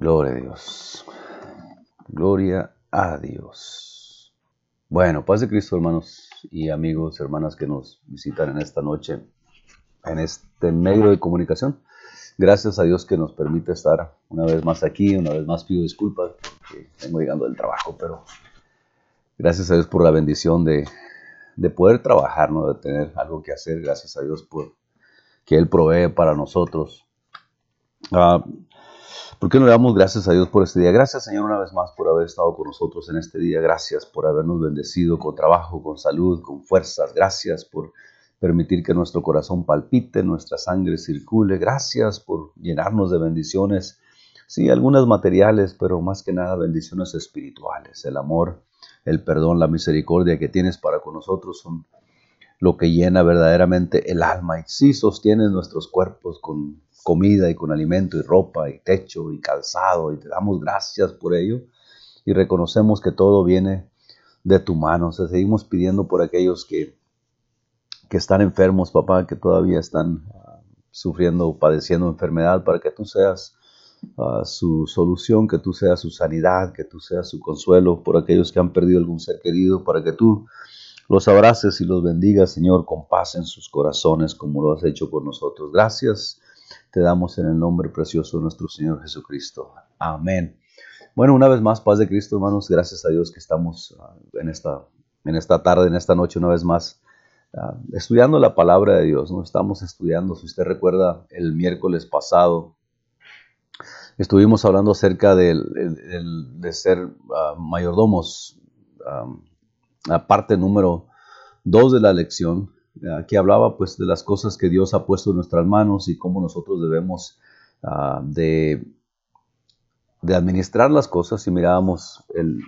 Gloria a Dios. Gloria a Dios. Bueno, paz de Cristo, hermanos y amigos, hermanas que nos visitan en esta noche, en este medio de comunicación. Gracias a Dios que nos permite estar una vez más aquí, una vez más pido disculpas porque vengo llegando del trabajo, pero gracias a Dios por la bendición de, poder trabajar, ¿no? de tener algo que hacer. Gracias a Dios por que Él provee para nosotros. Uh, ¿Por qué no le damos gracias a Dios por este día? Gracias, Señor, una vez más por haber estado con nosotros en este día. Gracias por habernos bendecido con trabajo, con salud, con fuerzas. Gracias por permitir que nuestro corazón palpite, nuestra sangre circule. Gracias por llenarnos de bendiciones. Sí, algunas materiales, pero más que nada bendiciones espirituales. El amor, el perdón, la misericordia que tienes para con nosotros son lo que llena verdaderamente el alma y sí sostienes nuestros cuerpos con comida y con alimento y ropa y techo y calzado y te damos gracias por ello y reconocemos que todo viene de tu mano. O seguimos pidiendo por aquellos que, que están enfermos, papá, que todavía están uh, sufriendo padeciendo enfermedad, para que tú seas uh, su solución, que tú seas su sanidad, que tú seas su consuelo por aquellos que han perdido algún ser querido, para que tú los abraces y los bendigas, Señor, con paz en sus corazones, como lo has hecho con nosotros. Gracias te damos en el nombre precioso de nuestro Señor Jesucristo. Amén. Bueno, una vez más, paz de Cristo, hermanos. Gracias a Dios que estamos ah, en, esta, en esta tarde, en esta noche, una vez más, ah, estudiando la palabra de Dios. ¿no? Estamos estudiando, si usted recuerda, el miércoles pasado, estuvimos hablando acerca de, de ser uh, mayordomos, la parte número dos de la lección, que hablaba pues de las cosas que Dios ha puesto en nuestras manos y cómo nosotros debemos ah, de, de, administrar las cosas. Y mirábamos el,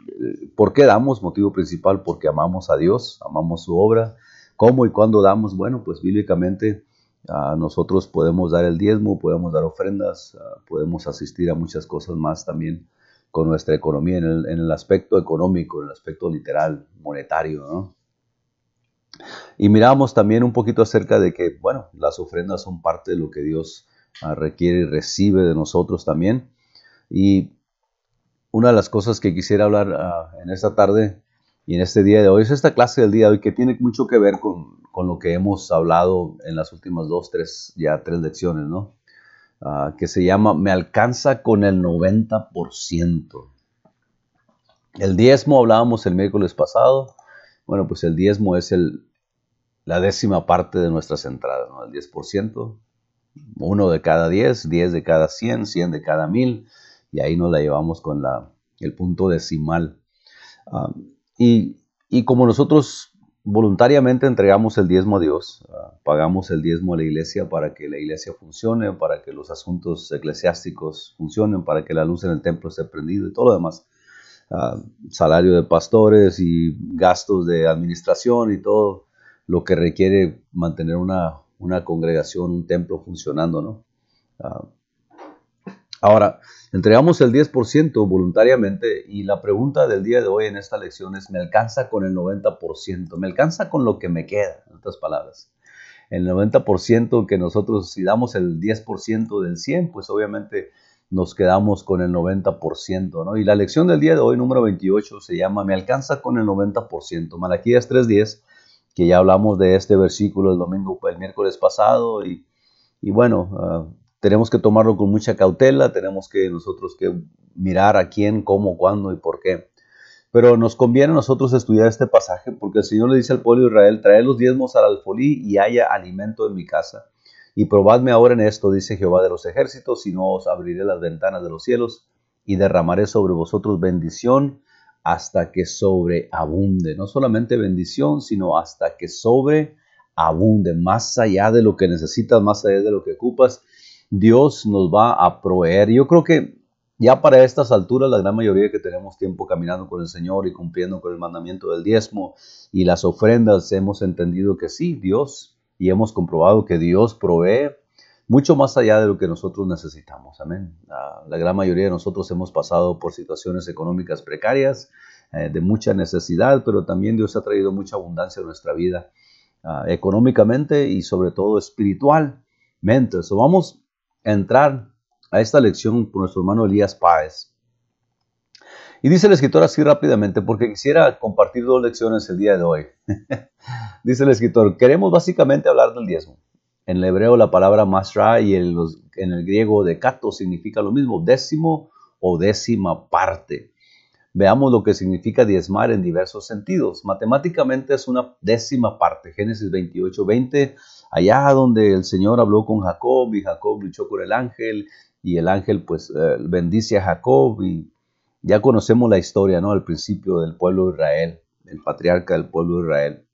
por qué damos, motivo principal, porque amamos a Dios, amamos su obra, cómo y cuándo damos, bueno, pues bíblicamente ah, nosotros podemos dar el diezmo, podemos dar ofrendas, ah, podemos asistir a muchas cosas más también con nuestra economía, en el, en el aspecto económico, en el aspecto literal, monetario, ¿no? Y miramos también un poquito acerca de que, bueno, las ofrendas son parte de lo que Dios ah, requiere y recibe de nosotros también. Y una de las cosas que quisiera hablar ah, en esta tarde y en este día de hoy es esta clase del día de hoy que tiene mucho que ver con, lo que hemos hablado en las últimas dos, tres, ya tres lecciones, ¿no? Ah, que se llama Me alcanza con el 90%. El diezmo hablábamos el miércoles pasado. Bueno, pues el diezmo es el, la décima parte de nuestras entradas, ¿no? el 10%, uno de cada 10, 10 de cada 100, 100 de cada 1000, y ahí nos la llevamos con la, el punto decimal. Ah, y, como nosotros voluntariamente entregamos el diezmo a Dios, ah, pagamos el diezmo a la iglesia para que la iglesia funcione, para que los asuntos eclesiásticos funcionen, para que la luz en el templo esté prendida y todo lo demás. Ah, salario de pastores y gastos de administración y todo lo que requiere mantener una, congregación, un templo funcionando, ¿no? Ah, ahora, entregamos el 10% voluntariamente y la pregunta del día de hoy en esta lección es, ¿me alcanza con el 90%? ¿Me alcanza con lo que me queda? En otras palabras, el 90% que nosotros, si damos el 10% del 100, pues obviamente nos quedamos con el 90%, ¿no? Y la lección del día de hoy, número 28, se llama Me alcanza con el 90%. Malaquías 3.10 que ya hablamos de este versículo el domingo, el miércoles pasado, y, bueno, ah, tenemos que tomarlo con mucha cautela, tenemos que nosotros que mirar a quién, cómo, cuándo y por qué. Pero nos conviene a nosotros estudiar este pasaje porque el Señor le dice al pueblo de Israel, trae los diezmos al alfolí y haya alimento en mi casa. Y probadme ahora en esto, dice Jehová de los ejércitos, si no os abriré las ventanas de los cielos y derramaré sobre vosotros bendición hasta que sobreabunde. No solamente bendición, sino hasta que sobreabunde. Más allá de lo que necesitas, más allá de lo que ocupas, Dios nos va a proveer. Yo creo que ya para estas alturas, la gran mayoría que tenemos tiempo caminando con el Señor y cumpliendo con el mandamiento del diezmo y las ofrendas, hemos entendido que sí, Dios, y hemos comprobado que Dios provee mucho más allá de lo que nosotros necesitamos. Amén. La, gran mayoría de nosotros hemos pasado por situaciones económicas precarias, eh, de mucha necesidad, pero también Dios ha traído mucha abundancia en nuestra vida, ah, económicamente y sobre todo espiritualmente. So, vamos a entrar a esta lección por nuestro hermano Elías Páez. Y dice el escritor así rápidamente, porque quisiera compartir dos lecciones el día de hoy. dice el escritor, queremos básicamente hablar del diezmo. En el hebreo la palabra masra y en, el griego decato significa lo mismo, décimo o décima parte. Veamos lo que significa diezmar en diversos sentidos. Matemáticamente es una décima parte. Génesis 28, 20, allá donde el Señor habló con Jacob y Jacob luchó con el ángel y el ángel pues eh, bendice a Jacob y ya conocemos la historia, ¿no? Al principio del pueblo de Israel, el patriarca del pueblo de Israel.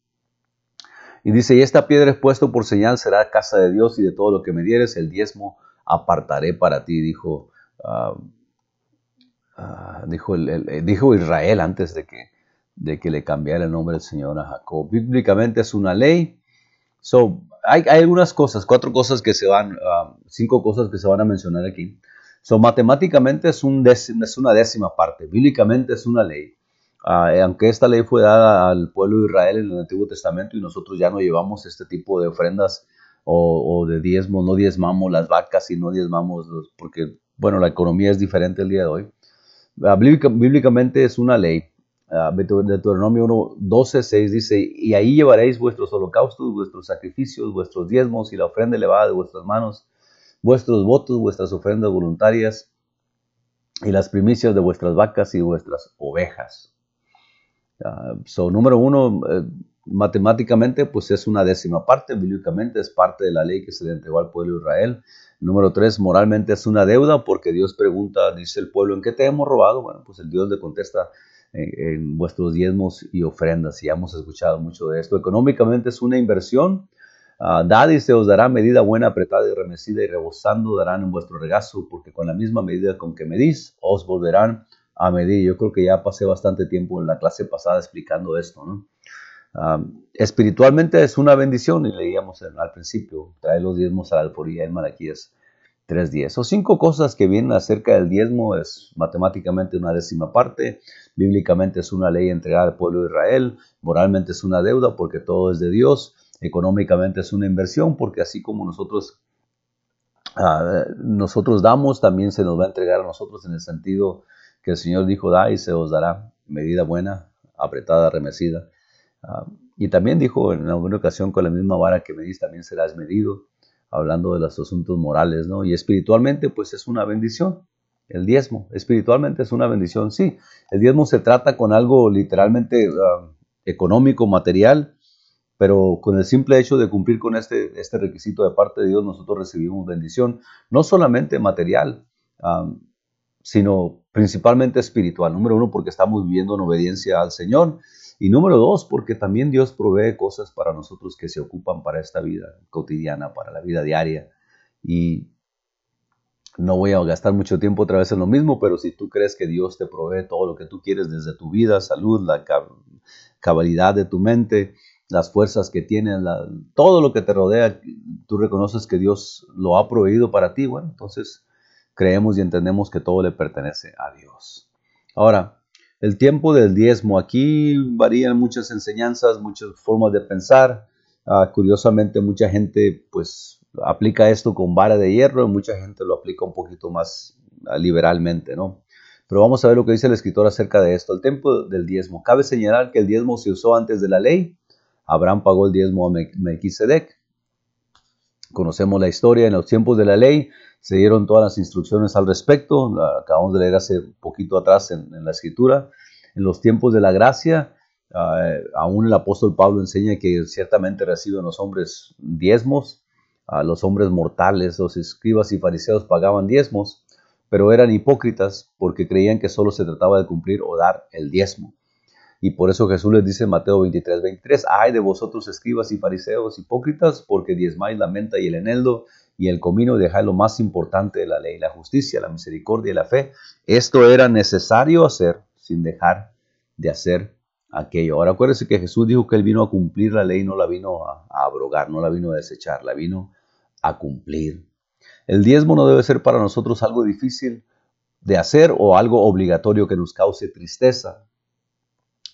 Y dice, y esta piedra es puesto por señal, será casa de Dios y de todo lo que me dieres, el diezmo apartaré para ti, dijo, ah, ah, dijo, el, dijo Israel antes de que, de que le cambiara el nombre del Señor a Jacob. Bíblicamente es una ley. So, hay, algunas cosas, cuatro cosas que se van, ah, cinco cosas que se van a mencionar aquí. So, matemáticamente es una décima parte, bíblicamente es una ley. Ah, aunque esta ley fue dada al pueblo de Israel en el Antiguo Testamento y nosotros ya no llevamos este tipo de ofrendas o, de diezmos, no diezmamos las vacas y no diezmamos, porque, bueno, la economía es diferente el día de hoy. Ah, bíblicamente es una ley. Uh, Deuteronomio 1, 12, 6 dice, y ahí llevaréis vuestros holocaustos, vuestros sacrificios, vuestros diezmos y la ofrenda elevada de vuestras manos vuestros votos, vuestras ofrendas voluntarias y las primicias de vuestras vacas y vuestras ovejas. Uh, so, número uno, eh, matemáticamente, pues es una décima parte, bíblicamente es parte de la ley que se le entregó al pueblo de Israel. Número tres, moralmente es una deuda porque Dios pregunta, dice el pueblo, ¿en qué te hemos robado? Bueno, pues el Dios le contesta en, en vuestros diezmos y ofrendas, y hemos escuchado mucho de esto. Económicamente es una inversión Uh, dad y se os dará medida buena, apretada y remecida y rebosando darán en vuestro regazo, porque con la misma medida con que medís, os volverán a medir. Yo creo que ya pasé bastante tiempo en la clase pasada explicando esto. ¿no? espiritualmente es una bendición y leíamos al principio, trae los diezmos a la alforía en Malaquías 3.10. O cinco cosas que vienen acerca del diezmo es matemáticamente una décima parte, bíblicamente es una ley entregada al pueblo de Israel, moralmente es una deuda porque todo es de Dios, económicamente es una inversión porque así como nosotros, ah, nosotros damos, también se nos va a entregar a nosotros en el sentido que el Señor dijo, da y se os dará medida buena, apretada, remecida. Ah, y también dijo en alguna ocasión, con la misma vara que medís también serás medido, hablando de los asuntos morales, ¿no? Y espiritualmente, pues es una bendición. El diezmo, espiritualmente es una bendición, sí. El diezmo se trata con algo literalmente ah, económico, material, pero con el simple hecho de cumplir con este, este requisito de parte de Dios, nosotros recibimos bendición, no solamente material, sino principalmente espiritual. Número uno, porque estamos viviendo en obediencia al Señor. Y número dos, porque también Dios provee cosas para nosotros que se ocupan para esta vida cotidiana, para la vida diaria. Y no voy a gastar mucho tiempo otra vez en lo mismo, pero si tú crees que Dios te provee todo lo que tú quieres desde tu vida, salud, la cabalidad de tu mente, las fuerzas que tienes, todo lo que te rodea, tú reconoces que Dios lo ha proveído para ti, bueno, entonces creemos y entendemos que todo le pertenece a Dios. Ahora, el tiempo del diezmo, aquí varían muchas enseñanzas, muchas formas de pensar. Ah, curiosamente, mucha gente pues aplica esto con vara de hierro y mucha gente lo aplica un poquito más ah, liberalmente, ¿no? Pero vamos a ver lo que dice el escritor acerca de esto. El tiempo del diezmo. Cabe señalar que el diezmo se usó antes de la ley Abraham pagó el diezmo a Melquisedec. Conocemos la historia, en los tiempos de la ley se dieron todas las instrucciones al respecto, acabamos de leer hace poquito atrás en, la escritura. En los tiempos de la gracia, uh, aún el apóstol Pablo enseña que ciertamente reciben los hombres diezmos, los hombres mortales, los escribas y fariseos pagaban diezmos, pero eran hipócritas porque creían que solo se trataba de cumplir o dar el diezmo. Y por eso Jesús les dice en Mateo 23, 23, ay de vosotros escribas y fariseos hipócritas, porque diezmáis la menta y el eneldo y el comino y dejáis lo más importante de la ley, la justicia, la misericordia y la fe. Esto era necesario hacer sin dejar de hacer aquello. Ahora acuérdense que Jesús dijo que él vino a cumplir la ley, no la vino a, a abrogar, no la vino a desechar, la vino a cumplir. El diezmo no debe ser para nosotros algo difícil de hacer o algo obligatorio que nos cause tristeza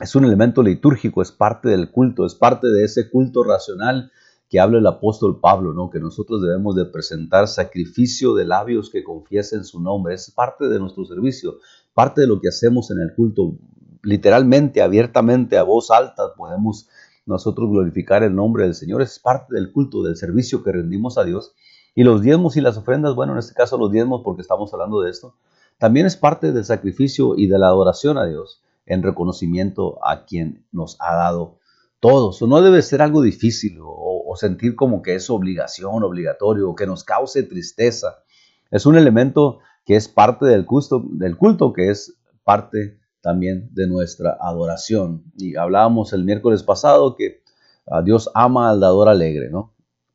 es un elemento litúrgico, es parte del culto, es parte de ese culto racional que habla el apóstol Pablo, ¿no? que nosotros debemos de presentar sacrificio de labios que confiesen su nombre. Es parte de nuestro servicio, parte de lo que hacemos en el culto. Literalmente, abiertamente, a voz alta, podemos nosotros glorificar el nombre del Señor. Es parte del culto, del servicio que rendimos a Dios. Y los diezmos y las ofrendas, bueno, en este caso los diezmos porque estamos hablando de esto, también es parte del sacrificio y de la adoración a Dios en reconocimiento a quien nos ha dado todo. Eso no debe ser algo difícil o sentir como que es obligación, obligatorio, o que nos cause tristeza. Es un elemento que es parte del culto, del culto que es parte también de nuestra adoración. Y hablábamos el miércoles pasado que a Dios ama al dador alegre, ¿no?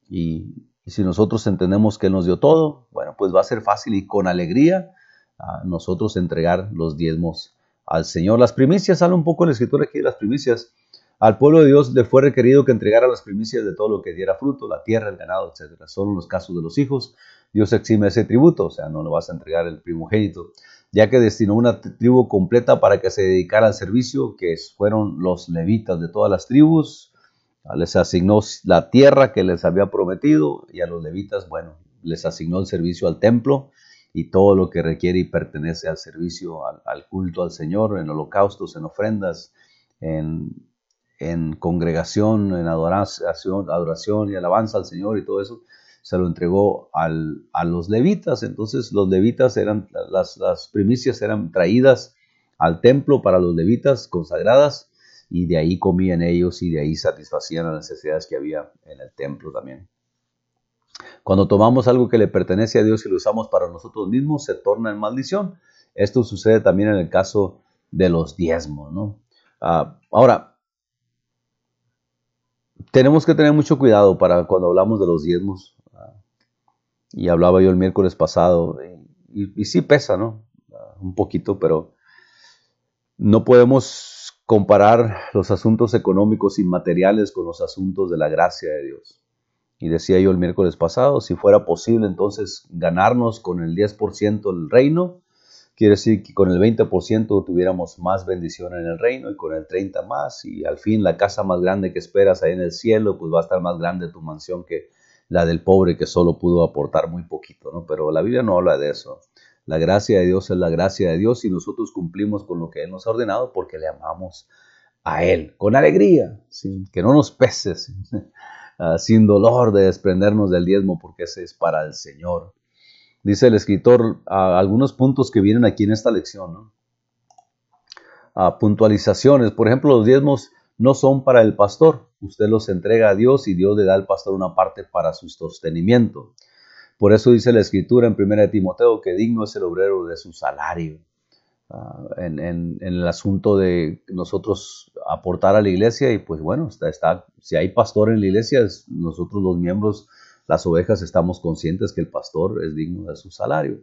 Y, si nosotros entendemos que Él nos dio todo, bueno, pues va a ser fácil y con alegría a nosotros entregar los diezmos al Señor. Las primicias, habla un poco en la escritura aquí de las primicias. Al pueblo de Dios le fue requerido que entregara las primicias de todo lo que diera fruto, la tierra, el ganado, etc. Solo en los casos de los hijos, Dios exime ese tributo, o sea, no lo vas a entregar el primogénito, ya que destinó una tribu completa para que se dedicara al servicio, que fueron los levitas de todas las tribus. Les asignó la tierra que les había prometido y a los levitas, bueno, les asignó el servicio al templo y todo lo que requiere y pertenece al servicio, al, al culto al Señor, en holocaustos, en ofrendas, en congregación, en adoración, adoración y alabanza al Señor y todo eso, se lo entregó a los levitas. Entonces los levitas eran, las, las primicias eran traídas al templo para los levitas consagradas y de ahí comían ellos y de ahí satisfacían las necesidades que había en el templo también. Cuando tomamos algo que le pertenece a Dios y lo usamos para nosotros mismos, se torna en maldición. Esto sucede también en el caso de los diezmos. ¿no? Ah, ahora, tenemos que tener mucho cuidado para cuando hablamos de los diezmos. Ah, y hablaba yo el miércoles pasado, y, sí pesa, ¿no? Ah, un poquito, pero no podemos comparar los asuntos económicos y materiales con los asuntos de la gracia de Dios. Y decía yo el miércoles pasado, si fuera posible entonces ganarnos con el 10% el reino, Quiere decir que con el 20% tuviéramos más bendición en el reino y con el 30% más y al fin la casa más grande que esperas ahí en el cielo, pues va a estar más grande tu mansión que la del pobre que solo pudo aportar muy poquito, ¿no? Pero la Biblia no habla de eso. La gracia de Dios es la gracia de Dios y nosotros cumplimos con lo que Él nos ha ordenado porque le amamos a Él, con alegría, sin, que no nos pese, ah, sin dolor de desprendernos del diezmo porque ese es para el Señor dice el escritor, algunos puntos que vienen aquí en esta lección. puntualizaciones, por ejemplo, los diezmos no son para el pastor, usted los entrega a Dios y Dios le da al pastor una parte para su sostenimiento. Por eso dice la escritura en 1 Timoteo que digno es el obrero de su salario. Ah, en, el asunto de nosotros aportar a la iglesia y pues bueno, está, si hay pastor en la iglesia, nosotros los miembros las ovejas estamos conscientes que el pastor es digno de su salario.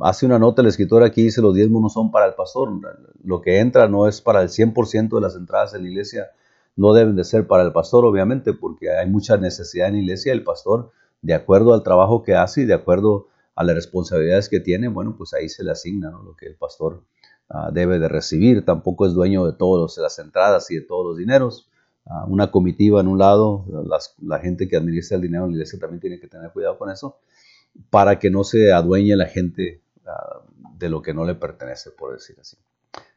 hace una nota el escritor aquí, dice los diezmos no son para el pastor, lo que entra no es para el 100% de las entradas en la iglesia, no deben de ser para el pastor, obviamente, porque hay mucha necesidad en la iglesia, el pastor, de acuerdo al trabajo que hace y de acuerdo a las responsabilidades que tiene, bueno, pues ahí se le asigna lo que el pastor ah, debe de recibir, tampoco es dueño de todas las entradas y de todos los dineros, una comitiva en un lado, la gente que administra el dinero en la iglesia también tiene que tener cuidado con eso, para que no se adueñe la gente ah, de lo que no le pertenece, por decir así.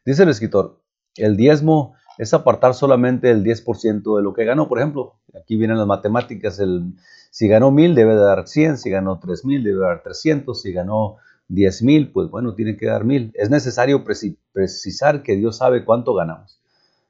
Dice el escritor, el diezmo es apartar solamente el 10% de lo que ganó. Por ejemplo, aquí vienen las matemáticas, el, si ganó 1000 debe dar 100, si ganó 3000 debe dar 300, si ganó 10.000, pues bueno, tiene que dar 1000. Es necesario precisar que Dios sabe cuánto ganamos.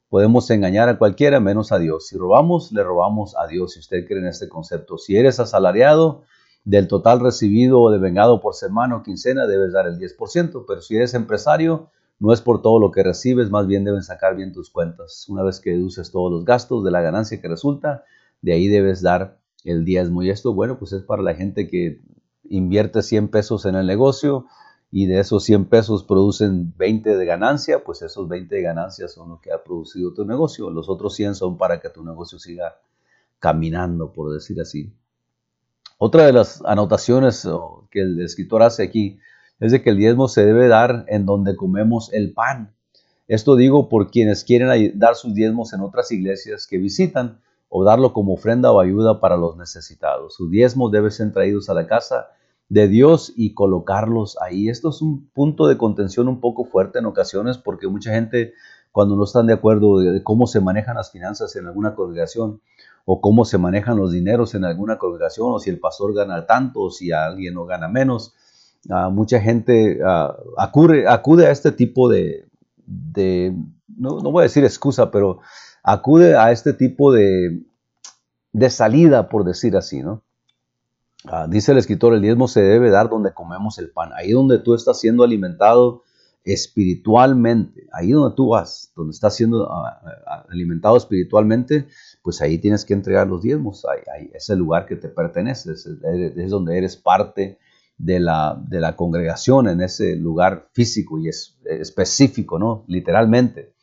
Podemos engañar a cualquiera menos a Dios. Si robamos, le robamos a Dios. Si usted cree en este concepto, si eres asalariado, del total recibido o devengado por semana o quincena, debes dar el 10%. Pero si eres empresario, no es por todo lo que recibes, más bien deben sacar bien tus cuentas. Una vez que deduces todos los gastos de la ganancia que resulta, de ahí debes dar el diezmo. Y esto, bueno, pues es para la gente que invierte 100 pesos en el negocio, y de esos 100 pesos producen 20 de ganancia, pues esos 20 de ganancia son lo que ha producido tu negocio. Los otros 100 son para que tu negocio siga caminando, por decir así. Otra de las anotaciones que el escritor hace aquí es de que el diezmo se debe dar en donde comemos el pan. Esto digo por quienes quieren dar sus diezmos en otras iglesias que visitan o darlo como ofrenda o ayuda para los necesitados. Sus diezmos deben ser traídos a la casa de Dios y colocarlos ahí. Esto es un punto de contención un poco fuerte en ocasiones porque mucha gente cuando no están de acuerdo de cómo se manejan las finanzas en alguna congregación o cómo se manejan los dineros en alguna congregación o si el pastor gana tanto o si alguien no gana menos. Ah, mucha gente ah, acude, acude, a este tipo de, no, no, voy a decir excusa, pero acude a este tipo de, de salida, por decir así, ¿no? Ah, dice el escritor, el diezmo se debe dar donde comemos el pan, ahí donde tú estás siendo alimentado espiritualmente, ahí donde tú vas, donde estás siendo alimentado espiritualmente, pues ahí tienes que entregar los diezmos, ahí, es el lugar que te pertenece, es, es donde eres parte de la, de la, congregación, en ese lugar físico y es, específico, ¿no? Literalmente.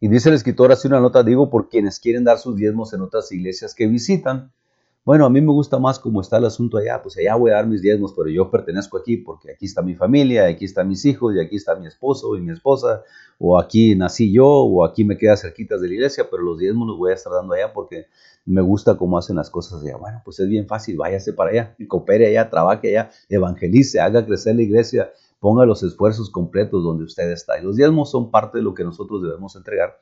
Y dice el escritor, hace una nota, digo, por quienes quieren dar sus diezmos en otras iglesias que visitan, bueno, a mí me gusta más cómo está el asunto allá, pues allá voy a dar mis diezmos, pero yo pertenezco aquí porque aquí está mi familia, aquí están mis hijos y aquí está mi esposo y mi esposa, o aquí nací yo, o aquí me queda cerquitas de la iglesia, pero los diezmos los voy a estar dando allá porque me gusta cómo hacen las cosas allá. Bueno, pues es bien fácil, váyase para allá, coopere allá, trabaje allá, evangelice, haga crecer la iglesia, ponga los esfuerzos completos donde usted está. Y los diezmos son parte de lo que nosotros debemos entregar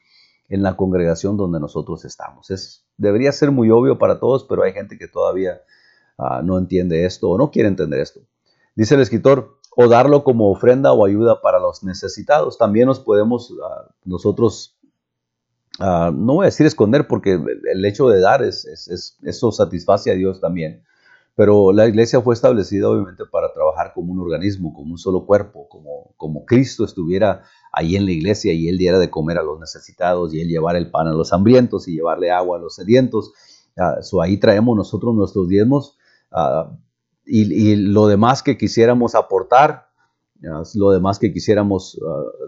en la congregación donde nosotros estamos. Es, debería ser muy obvio para todos, pero hay gente que todavía ah, no entiende esto o no quiere entender esto. Dice el escritor, o darlo como ofrenda o ayuda para los necesitados. También nos podemos ah, nosotros, ah, no voy a decir esconder, porque el hecho de dar, es, eso satisface a Dios también. Pero la iglesia fue establecida obviamente para trabajar como un organismo, como un solo cuerpo, como, como Cristo estuviera ahí en la iglesia y él diera de comer a los necesitados y él llevar el pan a los hambrientos y llevarle agua a los sedientos. Uh, ahí traemos nosotros nuestros diezmos uh, y, lo demás que quisiéramos aportar, uh, lo demás que quisiéramos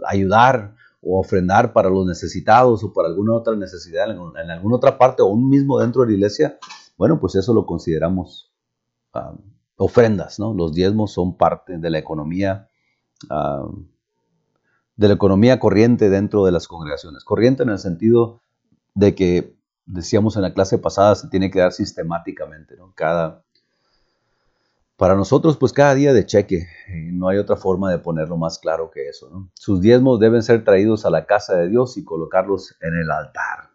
ayudar o ofrendar para los necesitados o para alguna otra necesidad en, en, alguna otra parte o un mismo dentro de la iglesia, bueno, pues eso lo consideramos ofrendas, ¿no? Los diezmos son parte de la economía, de la economía corriente dentro de las congregaciones. Corriente en el sentido de que, decíamos en la clase pasada, se tiene que dar sistemáticamente, ¿no? Cada, para nosotros, pues cada día de cheque, no hay otra forma de ponerlo más claro que eso. Sus diezmos deben ser traídos a la casa de Dios y colocarlos en el altar.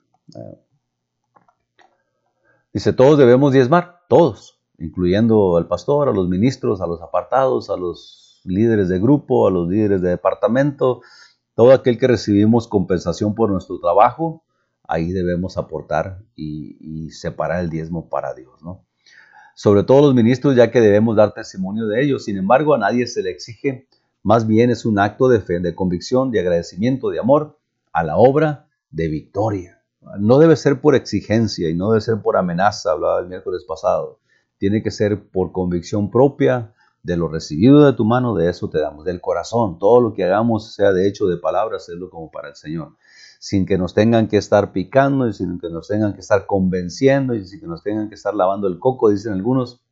Dice, todos debemos diezmar, todos incluyendo al pastor, a los ministros, a los apartados, a los líderes de grupo, a los líderes de departamento, todo aquel que recibimos compensación por nuestro trabajo, ahí debemos aportar y, separar el diezmo para Dios, ¿no? Sobre todo los ministros, ya que debemos dar testimonio de ellos. Sin embargo, a nadie se le exige, más bien es un acto de fe, de convicción, de agradecimiento, de amor a la obra de victoria. No debe ser por exigencia y no debe ser por amenaza, hablaba el miércoles pasado tiene que ser por convicción propia de lo recibido de tu mano, de eso te damos, del corazón. Todo lo que hagamos, sea de hecho de palabras, hacerlo como para el Señor. Sin que nos tengan que estar picando y sin que nos tengan que estar convenciendo y sin que nos tengan que estar lavando el coco, dicen algunos.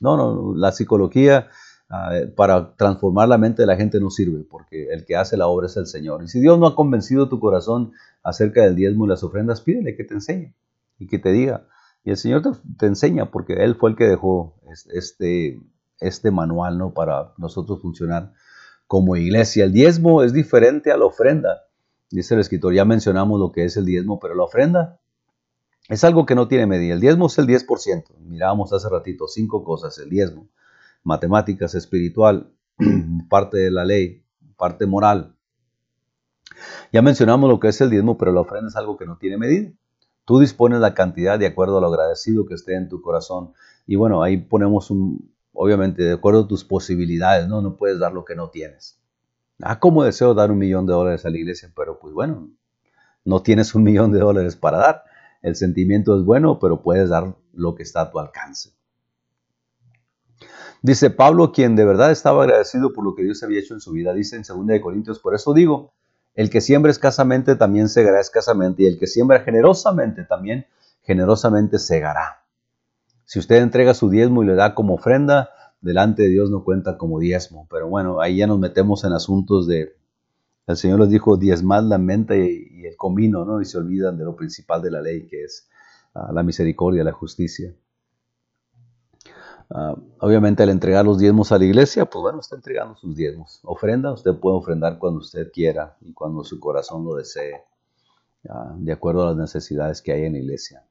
No, no, la psicología ah, para transformar la mente de la gente no sirve, porque el que hace la obra es el Señor. Y si Dios no ha convencido tu corazón acerca del diezmo y las ofrendas, pídele que te enseñe y que te diga, y el Señor te, enseña porque Él fue el que dejó este, este manual ¿no? para nosotros funcionar como iglesia. El diezmo es diferente a la ofrenda. Dice el escritor, ya mencionamos lo que es el diezmo, pero la ofrenda es algo que no tiene medida. El diezmo es el 10%. Mirábamos hace ratito cinco cosas. El diezmo, matemáticas, espiritual, parte de la ley, parte moral. Ya mencionamos lo que es el diezmo, pero la ofrenda es algo que no tiene medida. Tú dispones la cantidad de acuerdo a lo agradecido que esté en tu corazón. Y bueno, ahí ponemos un, obviamente, de acuerdo a tus posibilidades, ¿no? No puedes dar lo que no tienes. Ah, como deseo dar un millón de dólares a la iglesia, pero pues bueno, no tienes un millón de dólares para dar. El sentimiento es bueno, pero puedes dar lo que está a tu alcance. Dice Pablo, quien de verdad estaba agradecido por lo que Dios había hecho en su vida, dice en 2 Corintios, por eso digo, el que siembra escasamente también segará escasamente, y el que siembra generosamente también generosamente segará. Si usted entrega su diezmo y le da como ofrenda, delante de Dios no cuenta como diezmo. Pero bueno, ahí ya nos metemos en asuntos de, el Señor les dijo, diezmad la mente y, el comino, ¿no? Y se olvidan de lo principal de la ley, que es la misericordia, la justicia. Ah, obviamente al entregar los diezmos a la iglesia, pues bueno, está entregando sus diezmos. Ofrenda, usted puede ofrendar cuando usted quiera y cuando su corazón lo desee, ah, de acuerdo a las necesidades que hay en la iglesia.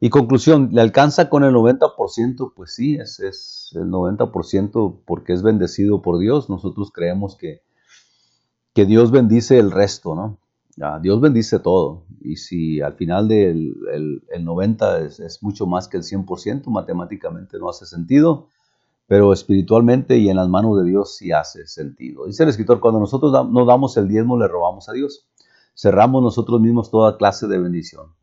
Y conclusión, ¿le alcanza con el 90%? Pues sí, es, es el 90% porque es bendecido por Dios. Nosotros creemos que, que Dios bendice el resto, ¿no? Dios bendice todo. Y si al final del el, 90 es, mucho más que el 100%, matemáticamente no hace sentido, pero espiritualmente y en las manos de Dios sí hace sentido. Dice el escritor, cuando nosotros no damos el diezmo, le robamos a Dios. Cerramos nosotros mismos toda clase de bendición.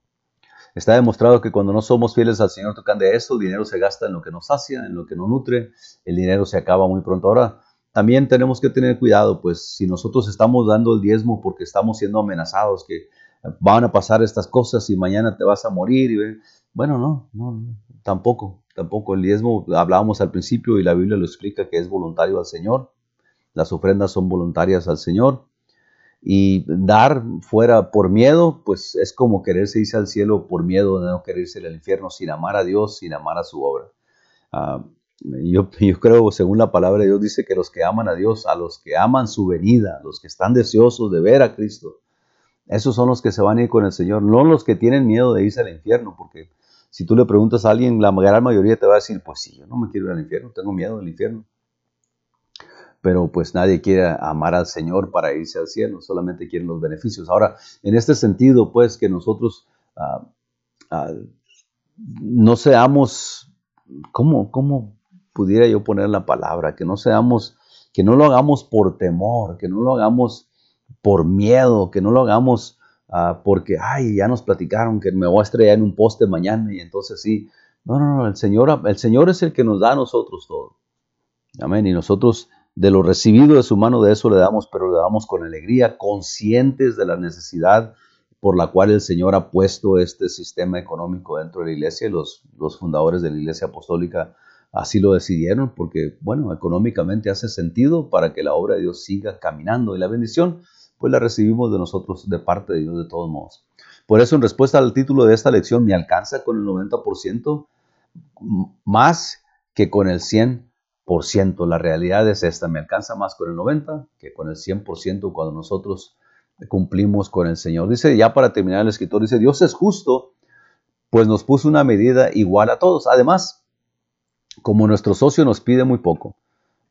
Está demostrado que cuando no somos fieles al Señor tocan de eso, el dinero se gasta en lo que nos sacia, en lo que nos nutre, el dinero se acaba muy pronto. Ahora, también tenemos que tener cuidado, pues si nosotros estamos dando el diezmo porque estamos siendo amenazados, que van a pasar estas cosas y mañana te vas a morir, y, bueno, no, no, tampoco, tampoco. El diezmo, hablábamos al principio y la Biblia lo explica que es voluntario al Señor, las ofrendas son voluntarias al Señor. Y dar fuera por miedo, pues es como quererse irse al cielo por miedo de no quererse al infierno, sin amar a Dios, sin amar a su obra. Ah, yo, creo, según la palabra de Dios, dice que los que aman a Dios, a los que aman su venida, los que están deseosos de ver a Cristo, esos son los que se van a ir con el Señor, no los que tienen miedo de irse al infierno, porque si tú le preguntas a alguien, la gran mayoría te va a decir, pues sí, yo no me quiero ir al infierno, tengo miedo del infierno. Pero pues nadie quiere amar al Señor para irse al cielo, solamente quieren los beneficios. Ahora, en este sentido, pues que nosotros ah, ah, no seamos, ¿cómo, cómo pudiera yo poner la palabra, que no seamos, que no lo hagamos por temor, que no lo hagamos por miedo, que no lo hagamos ah, porque, ay, ya nos platicaron que me voy a estrellar en un poste mañana y entonces sí. No, no, no, el Señor, el Señor es el que nos da a nosotros todo. Amén. Y nosotros de lo recibido de su mano de eso le damos, pero le damos con alegría, conscientes de la necesidad por la cual el Señor ha puesto este sistema económico dentro de la iglesia y los, los fundadores de la iglesia apostólica Así lo decidieron porque, bueno, económicamente hace sentido para que la obra de Dios siga caminando y la bendición, pues la recibimos de nosotros, de parte de Dios de todos modos. Por eso, en respuesta al título de esta lección, me alcanza con el 90% más que con el 100%. La realidad es esta, me alcanza más con el 90% que con el 100% cuando nosotros cumplimos con el Señor. Dice, ya para terminar el escritor, dice, Dios es justo, pues nos puso una medida igual a todos. Además, como nuestro socio nos pide muy poco.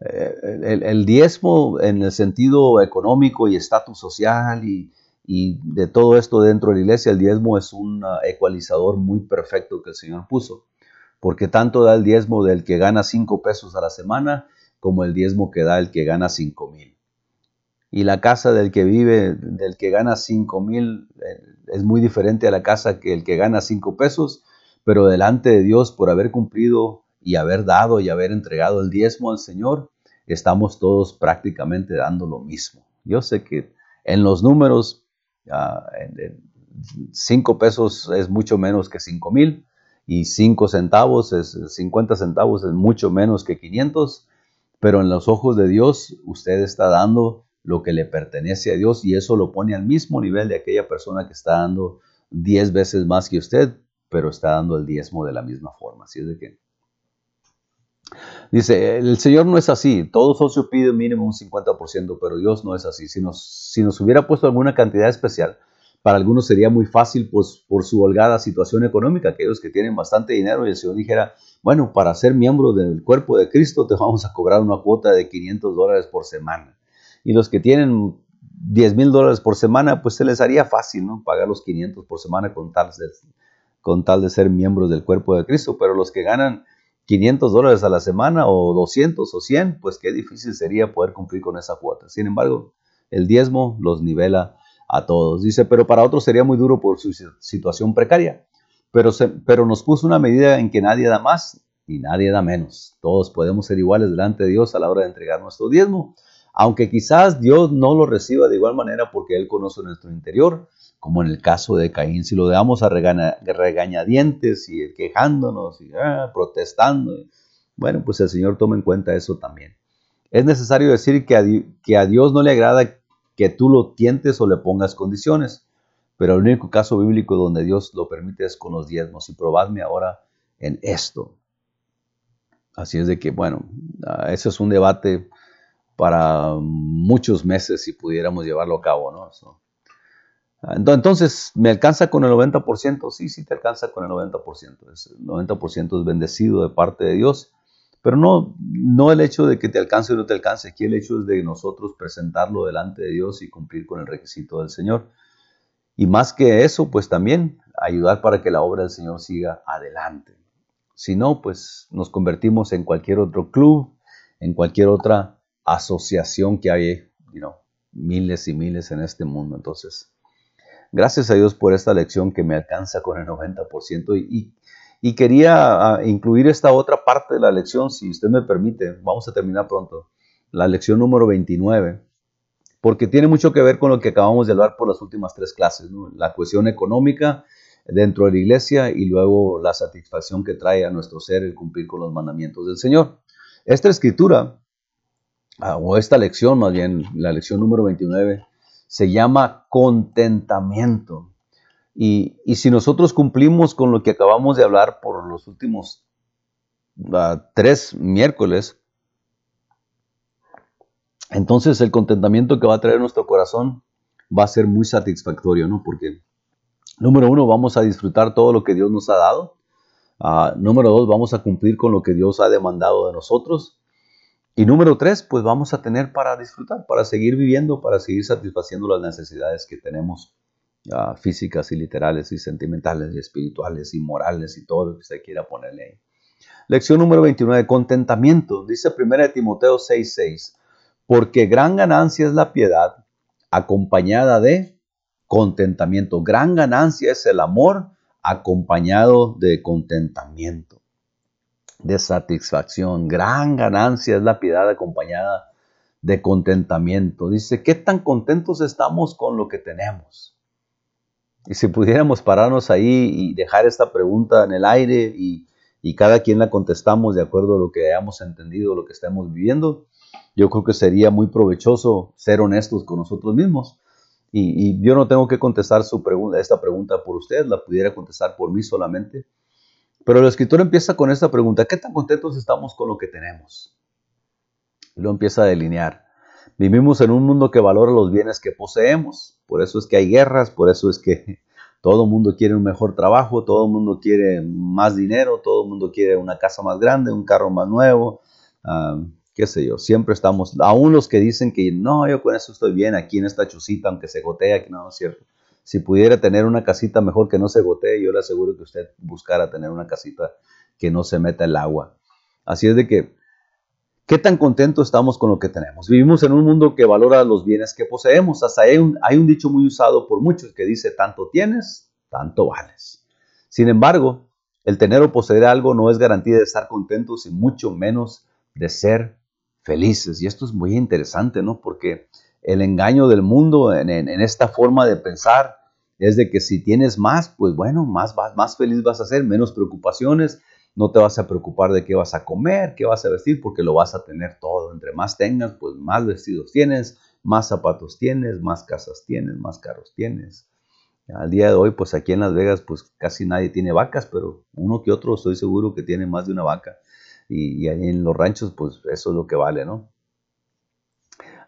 Eh, el, diezmo en el sentido económico y estatus social y, de todo esto dentro de la iglesia, el diezmo es un ecualizador muy perfecto que el Señor puso, porque tanto da el diezmo del que gana cinco pesos a la semana como el diezmo que da el que gana cinco mil. Y la casa del que vive, del que gana cinco mil, eh, es muy diferente a la casa que el que gana cinco pesos, pero delante de Dios, por haber cumplido y haber dado y haber entregado el diezmo al Señor, estamos todos prácticamente dando lo mismo. Yo sé que en los números, cinco pesos es mucho menos que cinco mil y cinco centavos es 50 centavos es mucho menos que 500, pero en los ojos de Dios usted está dando lo que le pertenece a Dios y eso lo pone al mismo nivel de aquella persona que está dando 10 veces más que usted, pero está dando el diezmo de la misma forma. Así es de que Dice, el Señor no es así, todo socio pide mínimo un 50%, pero Dios no es así. Si nos, si nos hubiera puesto alguna cantidad especial, para algunos sería muy fácil pues, por su holgada situación económica, aquellos que tienen bastante dinero y el Señor dijera, bueno, para ser miembro del cuerpo de Cristo te vamos a cobrar una cuota de 500 dólares por semana. Y los que tienen 10 mil dólares por semana, pues se les haría fácil, ¿no? Pagar los 500 por semana con tal, de, con tal de ser miembros del cuerpo de Cristo, pero los que ganan 500 dólares a la semana o 200 o 100, pues qué difícil sería poder cumplir con esa cuota. Sin embargo, el diezmo los nivela a todos. Dice, pero para otros sería muy duro por su situación precaria. Pero, pero nos puso una medida en que nadie da más y nadie da menos. Todos podemos ser iguales delante de Dios a la hora de entregar nuestro diezmo. Aunque quizás Dios no lo reciba de igual manera porque Él conoce nuestro interior, como en el caso de Caín, si lo dejamos a regañadientes y quejándonos y ah, protestando, bueno, pues el Señor toma en cuenta eso también. Es necesario decir que a, que a Dios no le agrada que tú lo tientes o le pongas condiciones, pero el único caso bíblico donde Dios lo permite es con los diezmos. Y probadme ahora en esto. Así es de que, bueno, ah, ese es un debate para muchos meses si pudiéramos llevarlo a cabo, ¿no? Ah, entonces, ¿me alcanza con el 90%? Sí, sí te alcanza con el 90%. El 90% es bendecido de parte de Dios, pero no, no el hecho de que te alcance o no te alcance, aquí el hecho es de nosotros presentarlo delante de Dios y cumplir con el requisito del Señor. Y más que eso, pues también ayudar para que la obra del Señor siga adelante. Si no, pues nos convertimos en cualquier otro club, en cualquier otra asociación que hay, you miles y miles en este mundo. Entonces, gracias a Dios por esta lección que me alcanza con el 90% y, y, quería ah, incluir esta otra parte de la lección, si usted me permite, vamos a terminar pronto, la lección número 29 porque tiene mucho que ver con lo que acabamos de hablar por las últimas tres clases, la cuestión económica dentro de la iglesia y luego la satisfacción que trae a nuestro ser el cumplir con los mandamientos del Señor. Esta escritura, ah, o esta lección más bien, la lección número 29, se llama contentamiento. Y, si nosotros cumplimos con lo que acabamos de hablar por los últimos ah, tres miércoles, entonces el contentamiento que va a traer nuestro corazón va a ser muy satisfactorio, ¿no? Porque, número uno, vamos a disfrutar todo lo que Dios nos ha dado. Ah, número dos, vamos a cumplir con lo que Dios ha demandado de nosotros. Y número tres, pues vamos a tener para disfrutar, para seguir viviendo, para seguir satisfaciendo las necesidades que tenemos físicas y literales y sentimentales y espirituales y morales y todo lo que usted quiera ponerle ahí. Lección número 29, contentamiento. Dice 1 Timoteo 6:6 porque gran ganancia es la piedad acompañada de contentamiento. Gran ganancia es el amor acompañado de contentamiento, de satisfacción. Gran ganancia es la piedad acompañada de contentamiento. Dice, ¿qué tan contentos estamos con lo que tenemos? Y si pudiéramos pararnos ahí y dejar esta pregunta en el aire y, y cada quien la contestamos de acuerdo a lo que hayamos entendido, lo que estemos viviendo, yo creo que sería muy provechoso ser honestos con nosotros mismos. Y, yo no tengo que contestar su pregunta, esta pregunta por usted, la pudiera contestar por mí solamente. Pero el escritor empieza con esta pregunta, ¿qué tan contentos estamos con lo que tenemos? Y lo empieza a delinear. Vivimos en un mundo que valora los bienes que poseemos. Por eso es que hay guerras, por eso es que todo el mundo quiere un mejor trabajo, todo el mundo quiere más dinero, todo el mundo quiere una casa más grande, un carro más nuevo, qué sé yo, siempre estamos, aún los que dicen que no, yo con eso estoy bien aquí en esta chusita, aunque se gotea, que no, no es cierto. Si pudiera tener una casita mejor que no se gotee, yo le aseguro que usted buscara tener una casita que no se meta el agua. Así es de que, ¿qué tan contentos estamos con lo que tenemos? Vivimos en un mundo que valora los bienes que poseemos. Hasta hay un, hay un dicho muy usado por muchos que dice, tanto tienes, tanto vales. Sin embargo, el tener o poseer algo no es garantía de estar contentos y mucho menos de ser felices. Y esto es muy interesante, ¿no? Porque el engaño del mundo en, esta forma de pensar es de que si tienes más, pues bueno, más, más feliz vas a ser, menos preocupaciones, no te vas a preocupar de qué vas a comer, qué vas a vestir, porque lo vas a tener todo. Entre más tengas, pues más vestidos tienes, más zapatos tienes, más casas tienes, más carros tienes. Al día de hoy, pues aquí en Las Vegas, pues casi nadie tiene vacas, pero uno que otro estoy seguro que tiene más de una vaca y, ahí en los ranchos, pues eso es lo que vale, ¿no?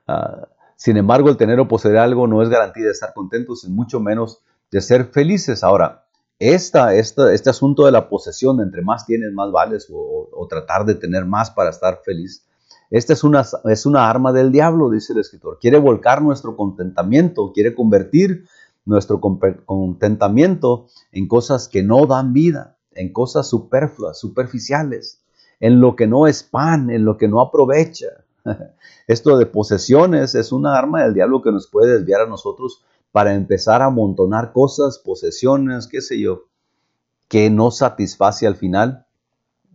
Ah, sin embargo, el tener o poseer algo no es garantía de estar contentos y mucho menos de ser felices. Ahora, esta, este asunto de la posesión, entre más tienes, más vales, o, tratar de tener más para estar feliz, esta es una, es una arma del diablo, dice el escritor. Quiere volcar nuestro contentamiento, quiere convertir nuestro contentamiento en cosas que no dan vida, en cosas superfluas, superficiales en lo que no es pan, en lo que no aprovecha. Esto de posesiones es una arma del diablo que nos puede desviar a nosotros para empezar a amontonar cosas, posesiones, qué sé yo, que no satisface al final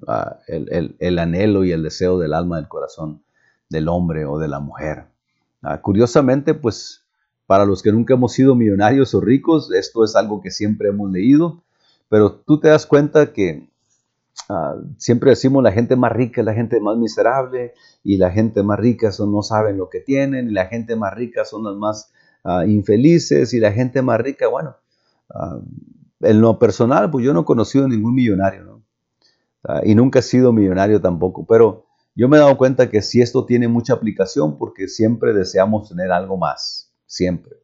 ah, el, anhelo y el deseo del alma, del corazón del hombre o de la mujer. Ah, curiosamente, pues para los que nunca hemos sido millonarios o ricos, esto es algo que siempre hemos leído, pero tú te das cuenta que Ah, siempre decimos la gente más rica es la gente más miserable y la gente más rica no saben lo que tienen y la gente más rica son las más ah, infelices y la gente más rica, bueno, Ah, en lo personal, pues yo no he conocido ningún millonario. Ah, y nunca he sido millonario tampoco, pero yo me he dado cuenta que si esto tiene mucha aplicación porque siempre deseamos tener algo más, siempre.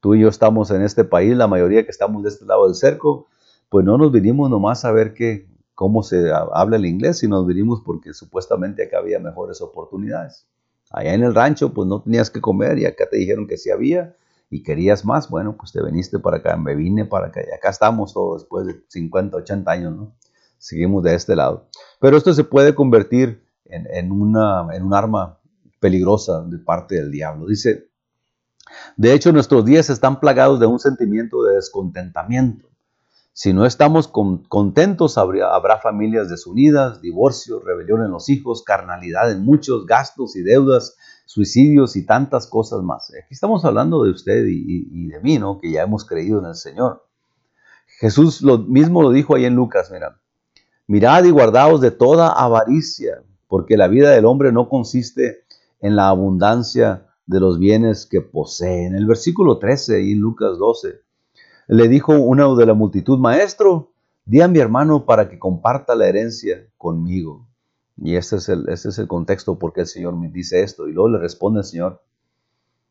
Tú y yo estamos en este país, la mayoría que estamos de este lado del cerco, pues no nos vinimos nomás a ver qué, cómo se habla el inglés, sino nos vinimos porque supuestamente acá había mejores oportunidades. Allá en el rancho, pues no tenías que comer y acá te dijeron que sí había y querías más, bueno, pues te viniste para acá, me vine para acá y acá estamos todos después de 50, 80 años, ¿no? Seguimos de este lado. Pero esto se puede convertir en, en, una, en un arma peligrosa de parte del diablo. Dice, de hecho nuestros días están plagados de un sentimiento de descontentamiento. Si no estamos contentos, habrá familias desunidas, divorcios, rebelión en los hijos, carnalidad en muchos, gastos y deudas, suicidios y tantas cosas más. Aquí estamos hablando de usted y, de mí, ¿no? Que ya hemos creído en el Señor. Jesús lo mismo lo dijo ahí en Lucas, mira. Mirad y guardaos de toda avaricia, porque la vida del hombre no consiste en la abundancia de los bienes que posee. En el versículo 13, ahí en Lucas 12, le dijo uno de la multitud, Maestro, di a mi hermano para que comparta la herencia conmigo. Y ese es el, ese es el contexto por qué el Señor me dice esto. Y luego le responde el Señor.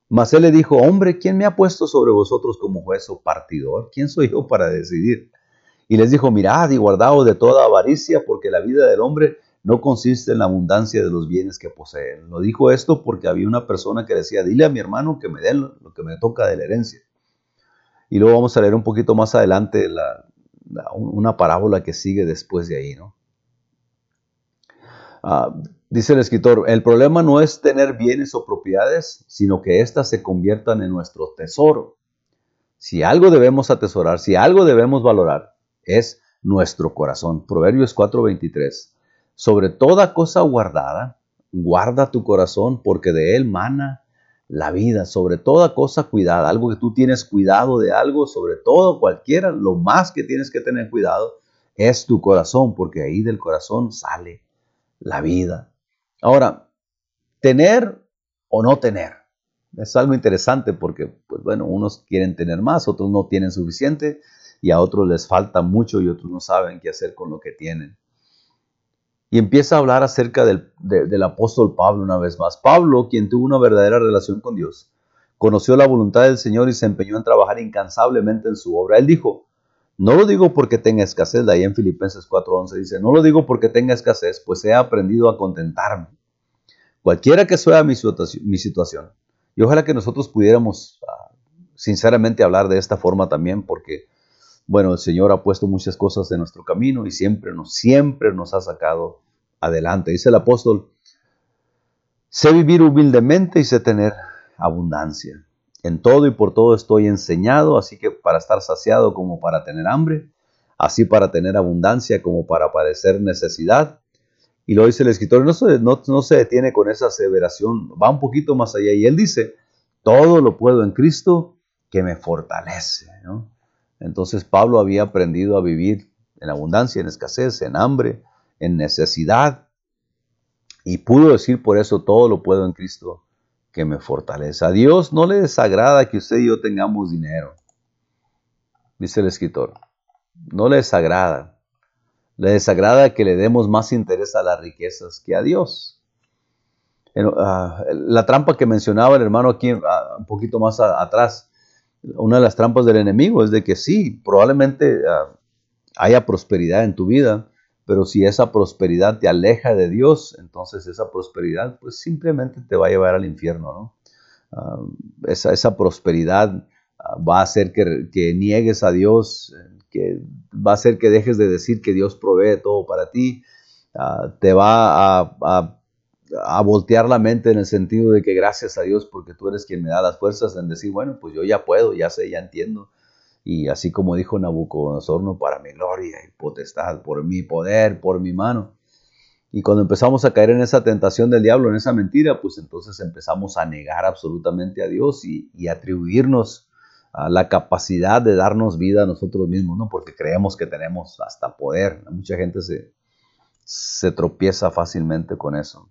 Mas él le dijo, hombre, ¿quién me ha puesto sobre vosotros como juez o partidor? ¿Quién soy yo para decidir? Y les dijo, mirad y guardaos de toda avaricia, porque la vida del hombre no consiste en la abundancia de los bienes que posee. Lo dijo esto porque había una persona que decía, dile a mi hermano que me dé lo que me toca de la herencia. Y luego vamos a leer un poquito más adelante una parábola que sigue después de ahí, ¿no? Ah, dice el escritor, el problema no es tener bienes o propiedades, sino que éstas se conviertan en nuestro tesoro. Si algo debemos atesorar, si algo debemos valorar, es nuestro corazón. Proverbios 4:23. Sobre toda cosa guardada, guarda tu corazón, porque de él mana la vida, sobre toda cosa cuidada, algo que tú tienes cuidado de algo, sobre todo cualquiera, lo más que tienes que tener cuidado es tu corazón, porque ahí del corazón sale la vida. Ahora, tener o no tener, es algo interesante porque, pues bueno, unos quieren tener más, otros no tienen suficiente y a otros les falta mucho y otros no saben qué hacer con lo que tienen. Y empieza a hablar acerca del, del, apóstol Pablo una vez más. Pablo, quien tuvo una verdadera relación con Dios, conoció la voluntad del Señor y se empeñó en trabajar incansablemente en su obra. Él dijo, no lo digo porque tenga escasez, de ahí en Filipenses 4:11 dice, no lo digo porque tenga escasez, pues he aprendido a contentarme. Cualquiera que sea mi mi situación. Y ojalá que nosotros pudiéramos ah, sinceramente hablar de esta forma también, porque bueno, el Señor ha puesto muchas cosas en nuestro camino y siempre nos, siempre nos ha sacado adelante. Dice el apóstol, sé vivir humildemente y sé tener abundancia. En todo y por todo estoy enseñado, así que para estar saciado como para tener hambre, así para tener abundancia como para padecer necesidad. Y lo dice el escritor, no se, no, no se detiene con esa aseveración, va un poquito más allá y él dice, todo lo puedo en Cristo que me fortalece. ¿no? Entonces Pablo había aprendido a vivir en abundancia, en escasez, en hambre, en necesidad. Y pudo decir por eso todo lo puedo en Cristo que me fortalece. A Dios no le desagrada que usted y yo tengamos dinero, dice el escritor. No le desagrada. Le desagrada que le demos más interés a las riquezas que a Dios. Ah, la trampa que mencionaba el hermano aquí ah, un poquito más atrás una de las trampas del enemigo es de que sí, probablemente ah, haya prosperidad en tu vida, pero si esa prosperidad te aleja de Dios, entonces esa prosperidad pues simplemente te va a llevar al infierno, ¿no? Ah, esa, esa, prosperidad ah, va a hacer que, niegues a Dios, que va a hacer que dejes de decir que Dios provee todo para ti, te va a voltear la mente en el sentido de que gracias a Dios porque tú eres quien me da las fuerzas en decir, bueno, pues yo ya puedo, ya sé, ya entiendo. Y así como dijo Nabucodonosor, no para mi gloria y potestad, por mi poder, por mi mano. Y cuando empezamos a caer en esa tentación del diablo, en esa mentira, pues entonces empezamos a negar absolutamente a Dios y, y atribuirnos a la capacidad de darnos vida a nosotros mismos, ¿no? Porque creemos que tenemos hasta poder. Mucha gente se, se tropieza fácilmente con eso.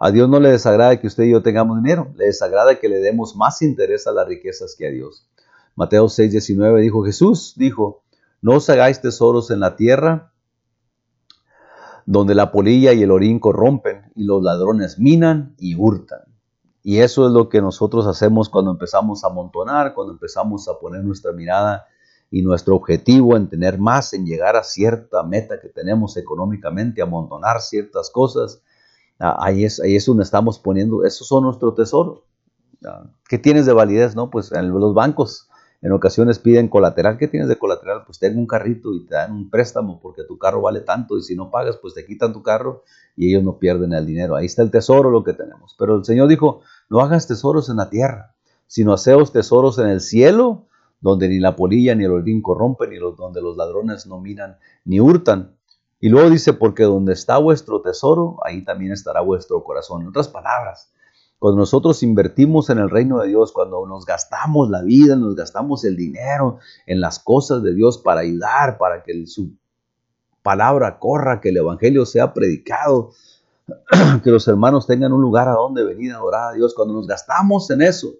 A Dios no le desagrada que usted y yo tengamos dinero, le desagrada que le demos más interés a las riquezas que a Dios. Mateo 6, 19 dijo, Jesús dijo, no os hagáis tesoros en la tierra, donde la polilla y el orín corrompen y los ladrones minan y hurtan. Y eso es lo que nosotros hacemos cuando empezamos a amontonar, cuando empezamos a poner nuestra mirada y nuestro objetivo en tener más, en llegar a cierta meta que tenemos económicamente, amontonar ciertas cosas. Ah, ahí es, ahí es donde estamos poniendo, esos son nuestros tesoros. Ah, ¿Qué tienes de validez? No, pues en los bancos en ocasiones piden colateral. ¿Qué tienes de colateral? Pues tengo un carrito y te dan un préstamo porque tu carro vale tanto y si no pagas, pues te quitan tu carro y ellos no pierden el dinero. Ahí está el tesoro, lo que tenemos. Pero el Señor dijo, no hagas tesoros en la tierra, sino haceos tesoros en el cielo, donde ni la polilla ni el orín corrompen, ni donde los ladrones no miran ni hurtan. Y luego dice, porque donde está vuestro tesoro, ahí también estará vuestro corazón. En otras palabras, cuando nosotros invertimos en el reino de Dios, cuando nos gastamos la vida, nos gastamos el dinero en las cosas de Dios para ayudar, para que su palabra corra, que el Evangelio sea predicado, que los hermanos tengan un lugar a donde venir a adorar a Dios, cuando nos gastamos en eso,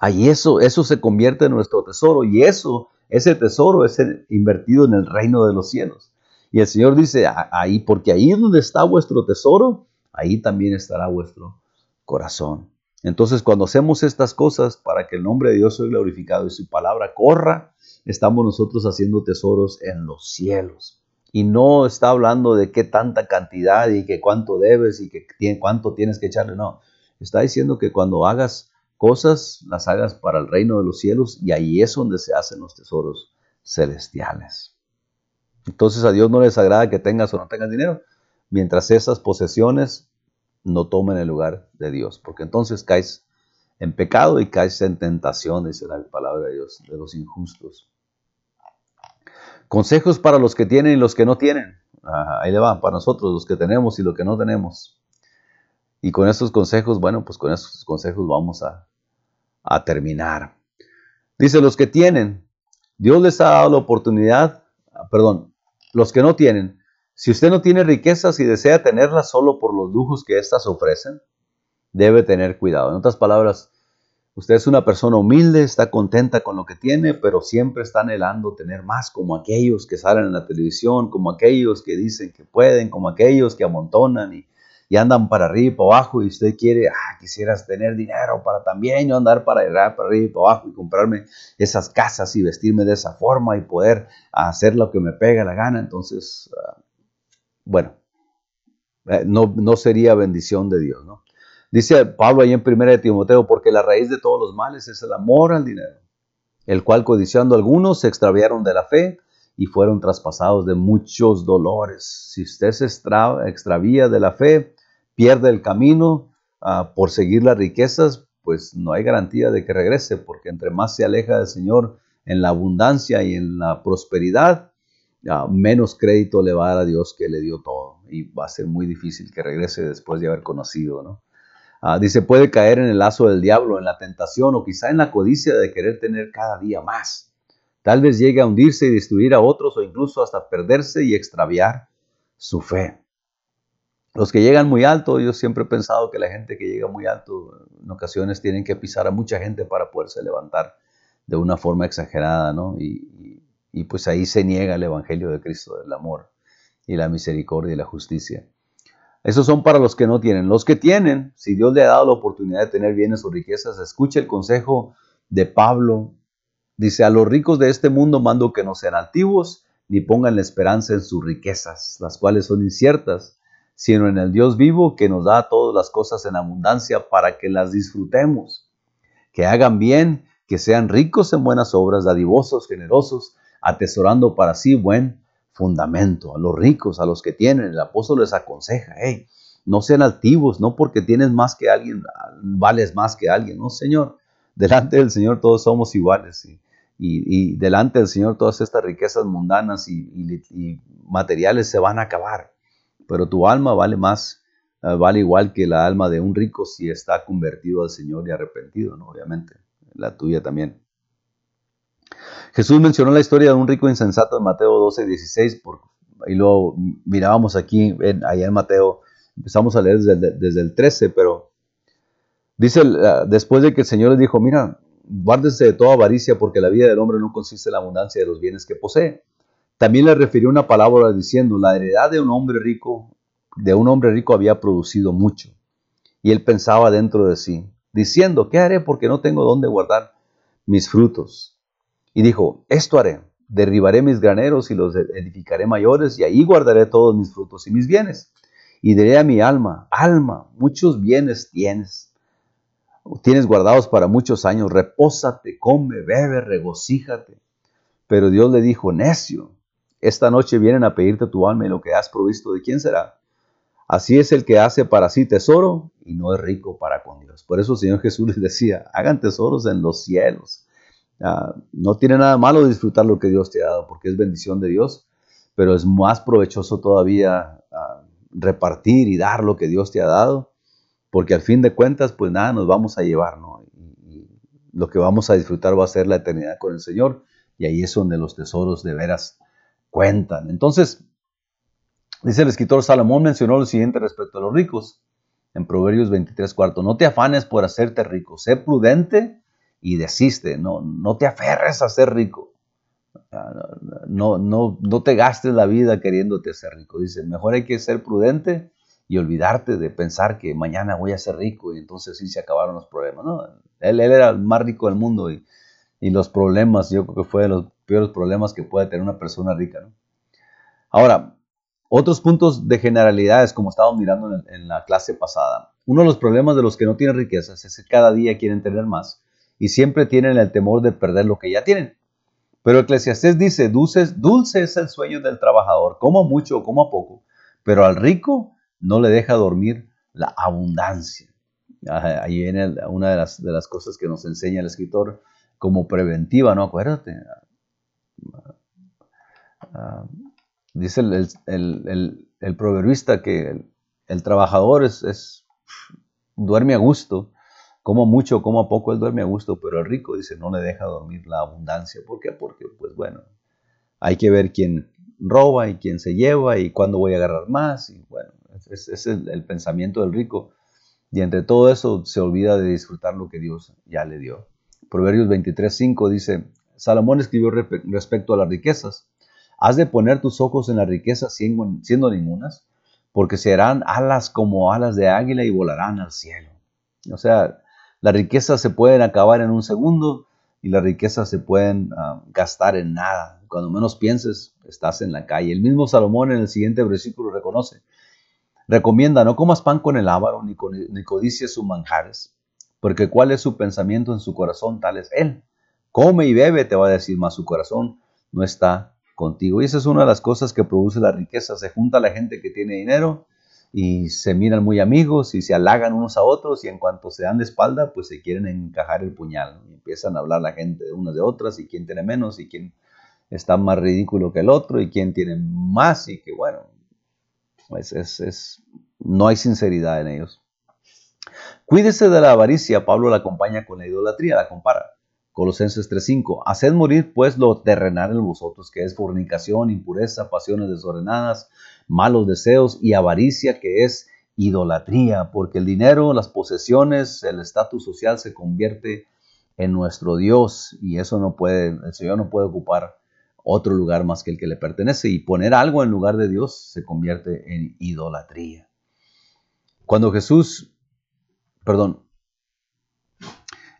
ahí eso, eso se convierte en nuestro tesoro y eso, ese tesoro es invertido en el reino de los cielos. Y el Señor dice, ahí, porque ahí donde está vuestro tesoro, ahí también estará vuestro corazón. Entonces, cuando hacemos estas cosas para que el nombre de Dios sea glorificado y su palabra corra, estamos nosotros haciendo tesoros en los cielos. Y no está hablando de qué tanta cantidad y que cuánto debes y que cuánto tienes que echarle. No, está diciendo que cuando hagas cosas, las hagas para el reino de los cielos y ahí es donde se hacen los tesoros celestiales. Entonces a Dios no les agrada que tengas o no tengas dinero, mientras esas posesiones no tomen el lugar de Dios, porque entonces caes en pecado y caes en tentación, dice la palabra de Dios, de los injustos. Consejos para los que tienen y los que no tienen. ahí le va, para nosotros, los que tenemos y los que no tenemos. Y con estos consejos, bueno, pues con estos consejos vamos a, a terminar. Dice, los que tienen, Dios les ha dado la oportunidad, perdón, los que no tienen, si usted no tiene riquezas y desea tenerlas solo por los lujos que éstas ofrecen, debe tener cuidado. En otras palabras, usted es una persona humilde, está contenta con lo que tiene, pero siempre está anhelando tener más, como aquellos que salen en la televisión, como aquellos que dicen que pueden, como aquellos que amontonan y, y andan para arriba y para abajo y usted quiere, ah, quisieras tener dinero para también yo andar para, arriba y para abajo y comprarme esas casas y vestirme de esa forma y poder hacer lo que me pega la gana. Entonces, ah, bueno, eh, no, no, sería bendición de Dios, ¿no? Dice Pablo ahí en 1 de Timoteo, porque la raíz de todos los males es el amor al dinero, el cual codiciando algunos se extraviaron de la fe y fueron traspasados de muchos dolores. Si usted se extravía de la fe, pierde el camino ah, por seguir las riquezas, pues no hay garantía de que regrese, porque entre más se aleja del Señor en la abundancia y en la prosperidad, menos crédito le va a dar a Dios que le dio todo y va a ser muy difícil que regrese después de haber conocido, ¿no? Ah, dice, puede caer en el lazo del diablo, en la tentación o quizá en la codicia de querer tener cada día más. Tal vez llegue a hundirse y destruir a otros o incluso hasta perderse y extraviar su fe. Los que llegan muy alto, yo siempre he pensado que la gente que llega muy alto en ocasiones tienen que pisar a mucha gente para poderse levantar de una forma exagerada, ¿no? Y, pues ahí se niega el Evangelio de Cristo, el amor y la misericordia y la justicia. Esos son para los que no tienen. Los que tienen, si Dios le ha dado la oportunidad de tener bienes o riquezas, escuche el consejo de Pablo. Dice, a los ricos de este mundo mando que no sean altivos, ni pongan la esperanza en sus riquezas, las cuales son inciertas, sino en el Dios vivo que nos da todas las cosas en abundancia para que las disfrutemos. Que hagan bien, que sean ricos en buenas obras, dadivosos, generosos, atesorando para sí buen fundamento. A los ricos, a los que tienen, el apóstol les aconseja, hey, no sean altivos, no porque tienes más que alguien, vales más que alguien, no, Señor. Delante del Señor todos somos iguales. Y, delante del Señor todas estas riquezas mundanas y, materiales se van a acabar. Pero tu alma vale más, eh, vale igual que la alma de un rico si está convertido al Señor y arrepentido, ¿no? Obviamente. La tuya también. Jesús mencionó la historia de un rico insensato en Mateo 12, 16, y luego mirábamos aquí, allá en Mateo, empezamos a leer desde, el 13, pero dice, después de que el Señor les dijo, mira, guárdese de toda avaricia porque la vida del hombre no consiste en la abundancia de los bienes que posee. También le refirió una palabra diciendo, la heredad de un hombre rico, de un hombre rico había producido mucho. Y él pensaba dentro de sí, diciendo, ¿qué haré porque no tengo dónde guardar mis frutos? Y dijo, esto haré, derribaré mis graneros y los edificaré mayores y ahí guardaré todos mis frutos y mis bienes. Y diré a mi alma, alma, muchos bienes tienes. Tienes guardados para muchos años, repósate, come, bebe, regocíjate. Pero Dios le dijo, necio, esta noche vienen a pedirte tu alma y lo que has provisto, ¿de quién será? Así es el que hace para sí tesoro y no es rico para con Dios. Por eso el Señor Jesús les decía, hagan tesoros en los cielos. Ah, no tiene nada malo disfrutar lo que Dios te ha dado, porque es bendición de Dios, pero es más provechoso todavía ah, repartir y dar lo que Dios te ha dado, porque al fin de cuentas, pues nada, nos vamos a llevar, ¿no? Y, lo que vamos a disfrutar va a ser la eternidad con el Señor, y ahí es donde los tesoros de veras cuentan. Entonces, dice el escritor Salomón mencionó lo siguiente respecto a los ricos, en Proverbios 23, cuarto, no te afanes por hacerte rico, sé prudente y desiste, no, no te aferres a ser rico. No, no, no te gastes la vida queriéndote ser rico. Dice, mejor hay que ser prudente y olvidarte de pensar que mañana voy a ser rico y entonces sí se acabaron los problemas. No, él, era el más rico del mundo y, los problemas, yo creo que fue de los peores problemas que puede tener una persona rica. ¿no? Ahora, otros puntos de generalidades, como estábamos mirando en, la clase pasada. Uno de los problemas de los que no tienen riquezas es que cada día quieren tener más y siempre tienen el temor de perder lo que ya tienen. Pero Eclesiastés dice, dulce, dulce es el sueño del trabajador, como mucho o como poco, pero al rico no le deja dormir la abundancia. Ahí viene una de las, de las cosas que nos enseña el escritor como preventiva, ¿no? Acuérdate. Ah, dice el, el, el, proverbista que el, trabajador es, duerme a gusto, como mucho, como poco, él duerme a gusto, pero el rico dice, no le deja dormir la abundancia. ¿Por qué? Porque, pues bueno, hay que ver quién roba y quién se lleva y cuándo voy a agarrar más. Y bueno, es el, pensamiento del rico. Y entre todo eso se olvida de disfrutar lo que Dios ya le dio. Proverbios 23.5 dice, Salomón escribió respecto a las riquezas, has de poner tus ojos en las riquezas siendo, siendo ningunas, porque serán alas como alas de águila y volarán al cielo. O sea, las riquezas se pueden acabar en un segundo y las riquezas se pueden ah, gastar en nada. Cuando menos pienses, estás en la calle. El mismo Salomón en el siguiente versículo reconoce, recomienda, no comas pan con el ávaro, ni, ni codicies sus manjares, porque cuál es su pensamiento en su corazón, tal es él. Come y bebe, te va a decir, más su corazón no está contigo. Y esa es una de las cosas que produce la riqueza. Se junta la gente que tiene dinero y se miran muy amigos y se halagan unos a otros y en cuanto se dan de espalda, pues se quieren encajar el puñal. Y empiezan a hablar la gente de unas de otras y quién tiene menos y quién está más ridículo que el otro y quién tiene más y que bueno, pues es, es, no hay sinceridad en ellos. Cuídese de la avaricia, Pablo la acompaña con la idolatría, la compara. Colosenses 3:5, haced morir pues lo terrenal en vosotros, que es fornicación, impureza, pasiones desordenadas, malos deseos y avaricia que es idolatría, porque el dinero, las posesiones, el estatus social se convierte en nuestro Dios y eso no puede, el Señor no puede ocupar otro lugar más que el que le pertenece y poner algo en lugar de Dios se convierte en idolatría. Cuando Jesús, perdón,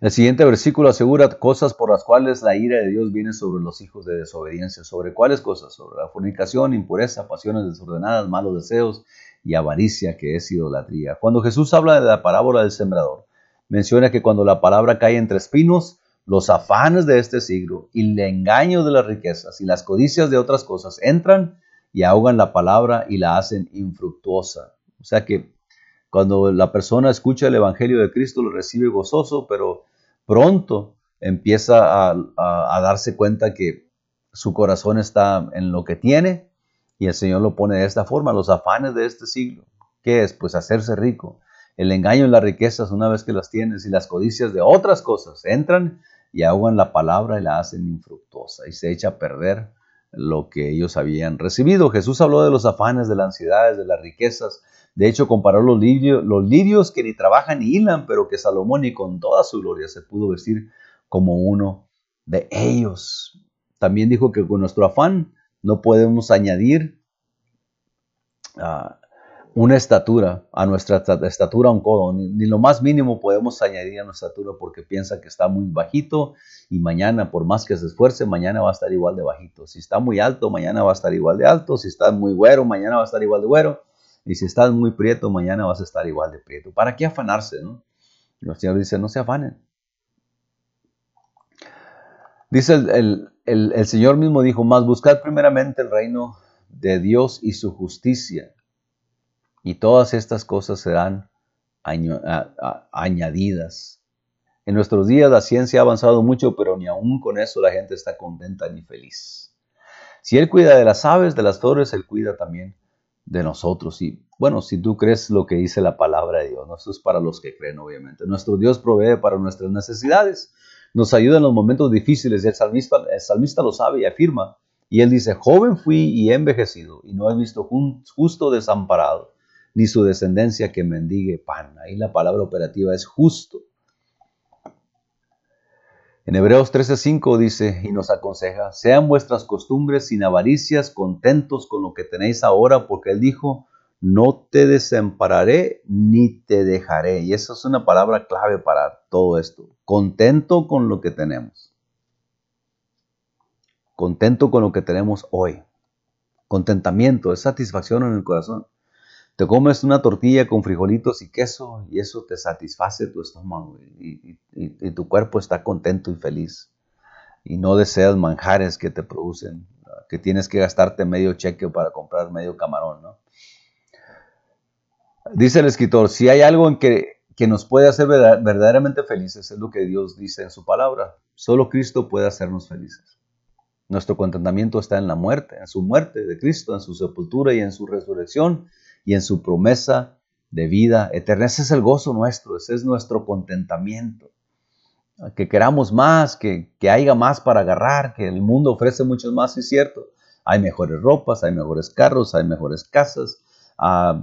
el siguiente versículo asegura cosas por las cuales la ira de Dios viene sobre los hijos de desobediencia. ¿Sobre cuáles cosas? Sobre la fornicación, impureza, pasiones desordenadas, malos deseos y avaricia, que es idolatría. Cuando Jesús habla de la parábola del sembrador, menciona que cuando la palabra cae entre espinos, los afanes de este siglo y el engaño de las riquezas y las codicias de otras cosas entran y ahogan la palabra y la hacen infructuosa. O sea que cuando la persona escucha el Evangelio de Cristo, lo recibe gozoso, pero pronto empieza a, darse cuenta que su corazón está en lo que tiene y el Señor lo pone de esta forma, los afanes de este siglo. ¿Qué es? Pues hacerse rico. El engaño en las riquezas, una vez que las tienes, y las codicias de otras cosas entran y ahogan la palabra y la hacen infructuosa y se echa a perder lo que ellos habían recibido. Jesús habló de los afanes, de las ansiedades, de las riquezas, de hecho, comparó los lirios, los lirios que ni trabajan ni hilan, pero que Salomón y con toda su gloria se pudo vestir como uno de ellos. También dijo que con nuestro afán no podemos añadir ah, una estatura, a nuestra estatura un codo, ni, lo más mínimo podemos añadir a nuestra estatura porque piensa que está muy bajito y mañana, por más que se esfuerce, mañana va a estar igual de bajito. Si está muy alto, mañana va a estar igual de alto. Si está muy güero, mañana va a estar igual de güero. Y si estás muy prieto, mañana vas a estar igual de prieto. ¿Para qué afanarse? No? El Señor dice, no se afanen. Dice el, el Señor mismo dijo, más buscad primeramente el reino de Dios y su justicia y todas estas cosas serán añadidas. En nuestros días la ciencia ha avanzado mucho, pero ni aún con eso la gente está contenta ni feliz. Si Él cuida de las aves, de las flores, Él cuida también de nosotros. Y bueno, si tú crees lo que dice la palabra de Dios, ¿no? es para los que creen, obviamente. Nuestro Dios provee para nuestras necesidades, nos ayuda en los momentos difíciles. El salmista, el salmista lo sabe y afirma. Y él dice, joven fui y he envejecido, y no he visto justo desamparado, ni su descendencia que mendigue pan. Ahí la palabra operativa es justo. En Hebreos 13:5 dice y nos aconseja, sean vuestras costumbres sin avaricias, contentos con lo que tenéis ahora, porque Él dijo, no te desampararé ni te dejaré. Y esa es una palabra clave para todo esto. Contento con lo que tenemos. Contento con lo que tenemos hoy. Contentamiento, es satisfacción en el corazón. Te comes una tortilla con frijolitos y queso y eso te satisface tu estómago y, tu cuerpo está contento y feliz. Y no deseas manjares que te producen, que tienes que gastarte medio cheque para comprar medio camarón. ¿no? Dice el escritor, si hay algo en que, que nos puede hacer verdaderamente felices, es lo que Dios dice en su palabra. Solo Cristo puede hacernos felices. Nuestro contentamiento está en la muerte, en su muerte de Cristo, en su sepultura y en su resurrección y en su promesa de vida eterna. Ese es el gozo nuestro, ese es nuestro contentamiento. Que queramos más, que, que haya más para agarrar, que el mundo ofrece mucho más, es cierto. Hay mejores ropas, hay mejores carros, hay mejores casas, ah,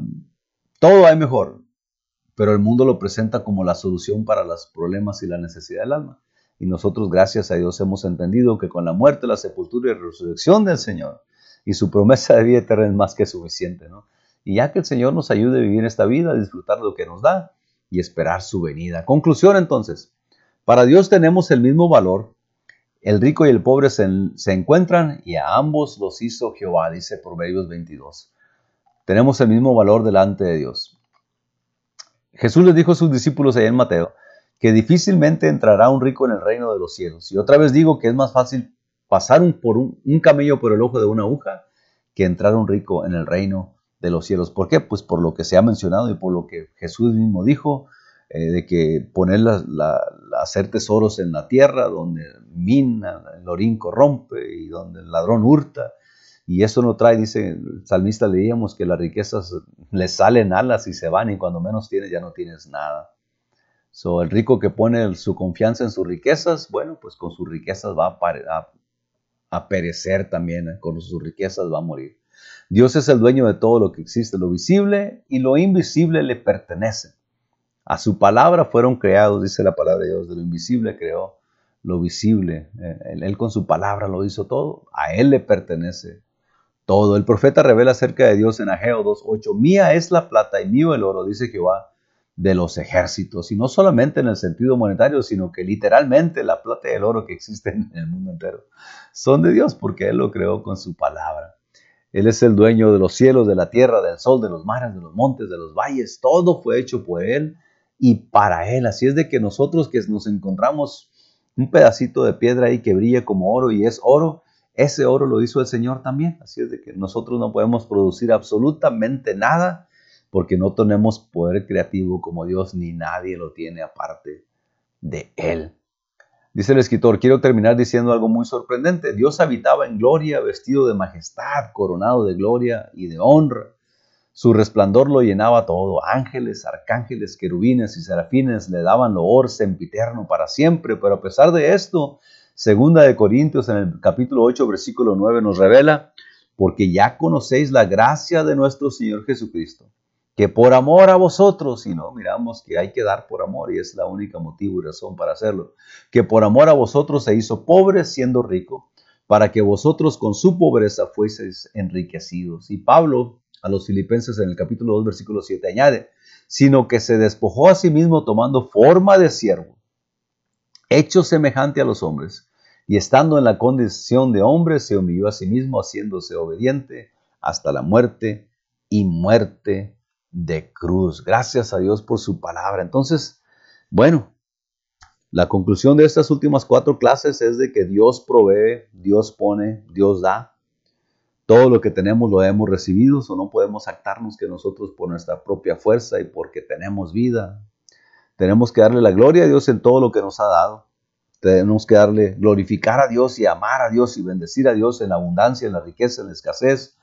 todo hay mejor, pero el mundo lo presenta como la solución para los problemas y la necesidad del alma. Y nosotros, gracias a Dios, hemos entendido que con la muerte, la sepultura y la resurrección del Señor y su promesa de vida eterna es más que suficiente, ¿no? Y ya que el Señor nos ayude a vivir esta vida, a disfrutar lo que nos da y esperar su venida. Conclusión entonces, para Dios tenemos el mismo valor. El rico y el pobre se, se encuentran y a ambos los hizo Jehová, dice Proverbios 22. Tenemos el mismo valor delante de Dios. Jesús les dijo a sus discípulos allá en Mateo que difícilmente entrará un rico en el reino de los cielos. Y otra vez digo que es más fácil pasar un, por un, un camello por el ojo de una aguja que entrar un rico en el reino de los cielos. ¿Por qué? Pues por lo que se ha mencionado y por lo que Jesús mismo dijo, eh, de que poner hacer tesoros en la tierra donde mina, el orín corrompe y donde el ladrón hurta. Y eso no trae, dice el salmista, leíamos que las riquezas le salen alas y se van y cuando menos tienes ya no tienes nada. So, el rico que pone su confianza en sus riquezas, bueno, pues con sus riquezas va a, a perecer también, con sus riquezas va a morir. Dios es el dueño de todo lo que existe, lo visible y lo invisible le pertenece. A su palabra fueron creados, dice la palabra de Dios, de lo invisible creó lo visible. Eh, él, con su palabra lo hizo todo, a Él le pertenece todo. El profeta revela acerca de Dios en Ageo 2.8, mía es la plata y mío el oro, dice Jehová de los ejércitos, y no solamente en el sentido monetario, sino que literalmente la plata y el oro que existen en el mundo entero son de Dios porque Él lo creó con su palabra. Él es el dueño de los cielos, de la tierra, del sol, de los mares, de los montes, de los valles. Todo fue hecho por Él y para Él. Así es de que nosotros que nos encontramos un pedacito de piedra ahí que brilla como oro y es oro, ese oro lo hizo el Señor también. Así es de que nosotros no podemos producir absolutamente nada porque no tenemos poder creativo como Dios ni nadie lo tiene aparte de Él. Dice el escritor, quiero terminar diciendo algo muy sorprendente. Dios habitaba en gloria, vestido de majestad, coronado de gloria y de honra. Su resplandor lo llenaba todo. Ángeles, arcángeles, querubines y serafines le daban loor sempiterno para siempre. Pero a pesar de esto, segunda de Corintios en el capítulo 8, versículo 9 nos revela, porque ya conocéis la gracia de nuestro Señor Jesucristo, que por amor a vosotros, y no, miramos que hay que dar por amor y es la única motivo y razón para hacerlo, que por amor a vosotros se hizo pobre siendo rico, para que vosotros con su pobreza fueseis enriquecidos. Y Pablo a los filipenses en el capítulo 2, versículo 7 añade, sino que se despojó a sí mismo tomando forma de siervo, hecho semejante a los hombres, y estando en la condición de hombre, se humilló a sí mismo, haciéndose obediente hasta la muerte y muerte de cruz. Gracias a Dios por su palabra. Entonces, bueno, la conclusión de estas últimas cuatro clases es de que Dios provee, Dios pone, Dios da. Todo lo que tenemos lo hemos recibido, o no podemos actarnos que nosotros por nuestra propia fuerza y porque tenemos vida. Tenemos que darle la gloria a Dios en todo lo que nos ha dado. Tenemos que darle, glorificar a Dios y amar a Dios y bendecir a Dios en la abundancia, en la riqueza, en la escasez,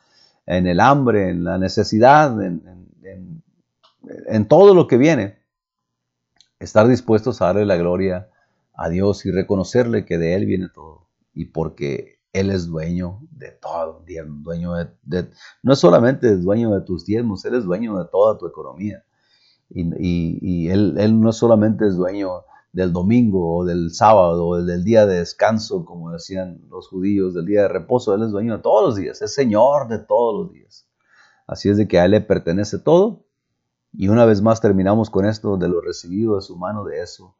en el hambre, en la necesidad, en, en todo lo que viene. Estar dispuestos a darle la gloria a Dios y reconocerle que de Él viene todo. Y porque Él es dueño de todo, dueño de, no es solamente dueño de tus diezmos, Él es dueño de toda tu economía. Y, él, él, no solamente es dueño del domingo o del sábado o del día de descanso, como decían los judíos, del día de reposo. Él es dueño de todos los días, es Señor de todos los días. Así es de que a Él le pertenece todo. Y una vez más terminamos con esto de lo recibido de su mano, de eso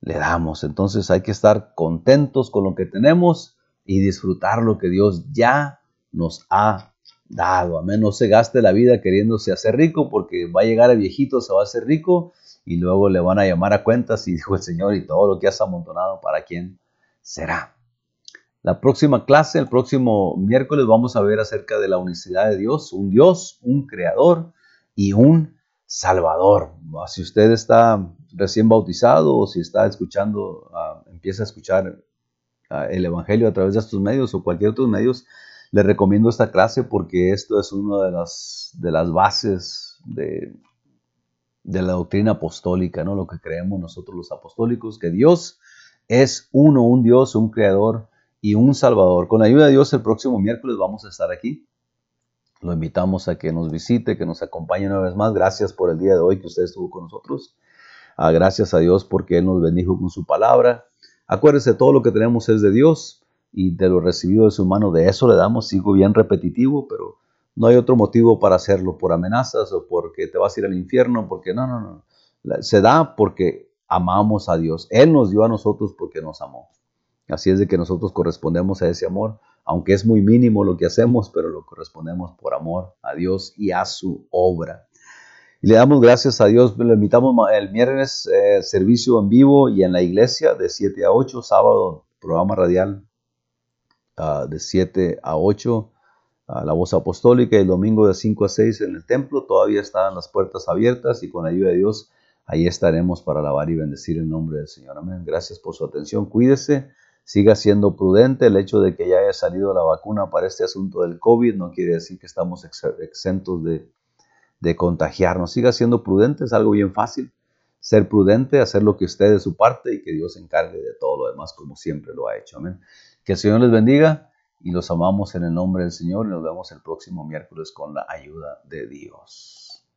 le damos. Entonces hay que estar contentos con lo que tenemos y disfrutar lo que Dios ya nos ha dado. Amén. No se gaste la vida queriéndose hacer rico porque va a llegar el viejito, se va a hacer rico y luego le van a llamar a cuentas y dijo el Señor y todo lo que has amontonado, ¿para quién será? La próxima clase, el próximo miércoles, vamos a ver acerca de la unicidad de Dios, un Dios, un creador y un salvador. Si usted está recién bautizado o si está escuchando, ah, empieza a escuchar ah, el Evangelio a través de estos medios o cualquier otro medios, le recomiendo esta clase porque esto es una de las, de las bases de, de la doctrina apostólica, ¿no? Lo que creemos nosotros los apostólicos, que Dios es uno, un Dios, un creador y un salvador. Con la ayuda de Dios el próximo miércoles vamos a estar aquí. Lo invitamos a que nos visite, que nos acompañe una vez más. Gracias por el día de hoy que usted estuvo con nosotros. Ah, gracias a Dios porque Él nos bendijo con su palabra. Acuérdese, todo lo que tenemos es de Dios y de lo recibido de su mano, de eso le damos. Sigo bien repetitivo, pero no hay otro motivo para hacerlo por amenazas o porque te vas a ir al infierno, porque no, no, no. Se da porque amamos a Dios. Él nos dio a nosotros porque nos amó. Así es de que nosotros correspondemos a ese amor, aunque es muy mínimo lo que hacemos, pero lo correspondemos por amor a Dios y a su obra. Y le damos gracias a Dios. Le invitamos el viernes eh, servicio en vivo y en la iglesia de 7 a 8, sábado programa radial ah, de 7 a 8 la voz apostólica y el domingo de 5 a 6 en el templo. Todavía están las puertas abiertas y con la ayuda de Dios ahí estaremos para alabar y bendecir el nombre del Señor. Amén. Gracias por su atención. Cuídese, siga siendo prudente. El hecho de que ya haya salido la vacuna para este asunto del COVID no quiere decir que estamos exentos de, de contagiarnos. Siga siendo prudente, es algo bien fácil. Ser prudente, hacer lo que esté de su parte y que Dios se encargue de todo lo demás como siempre lo ha hecho. Amén. Que el Señor les bendiga y los amamos en el nombre del Señor y nos vemos el próximo miércoles con la ayuda de Dios.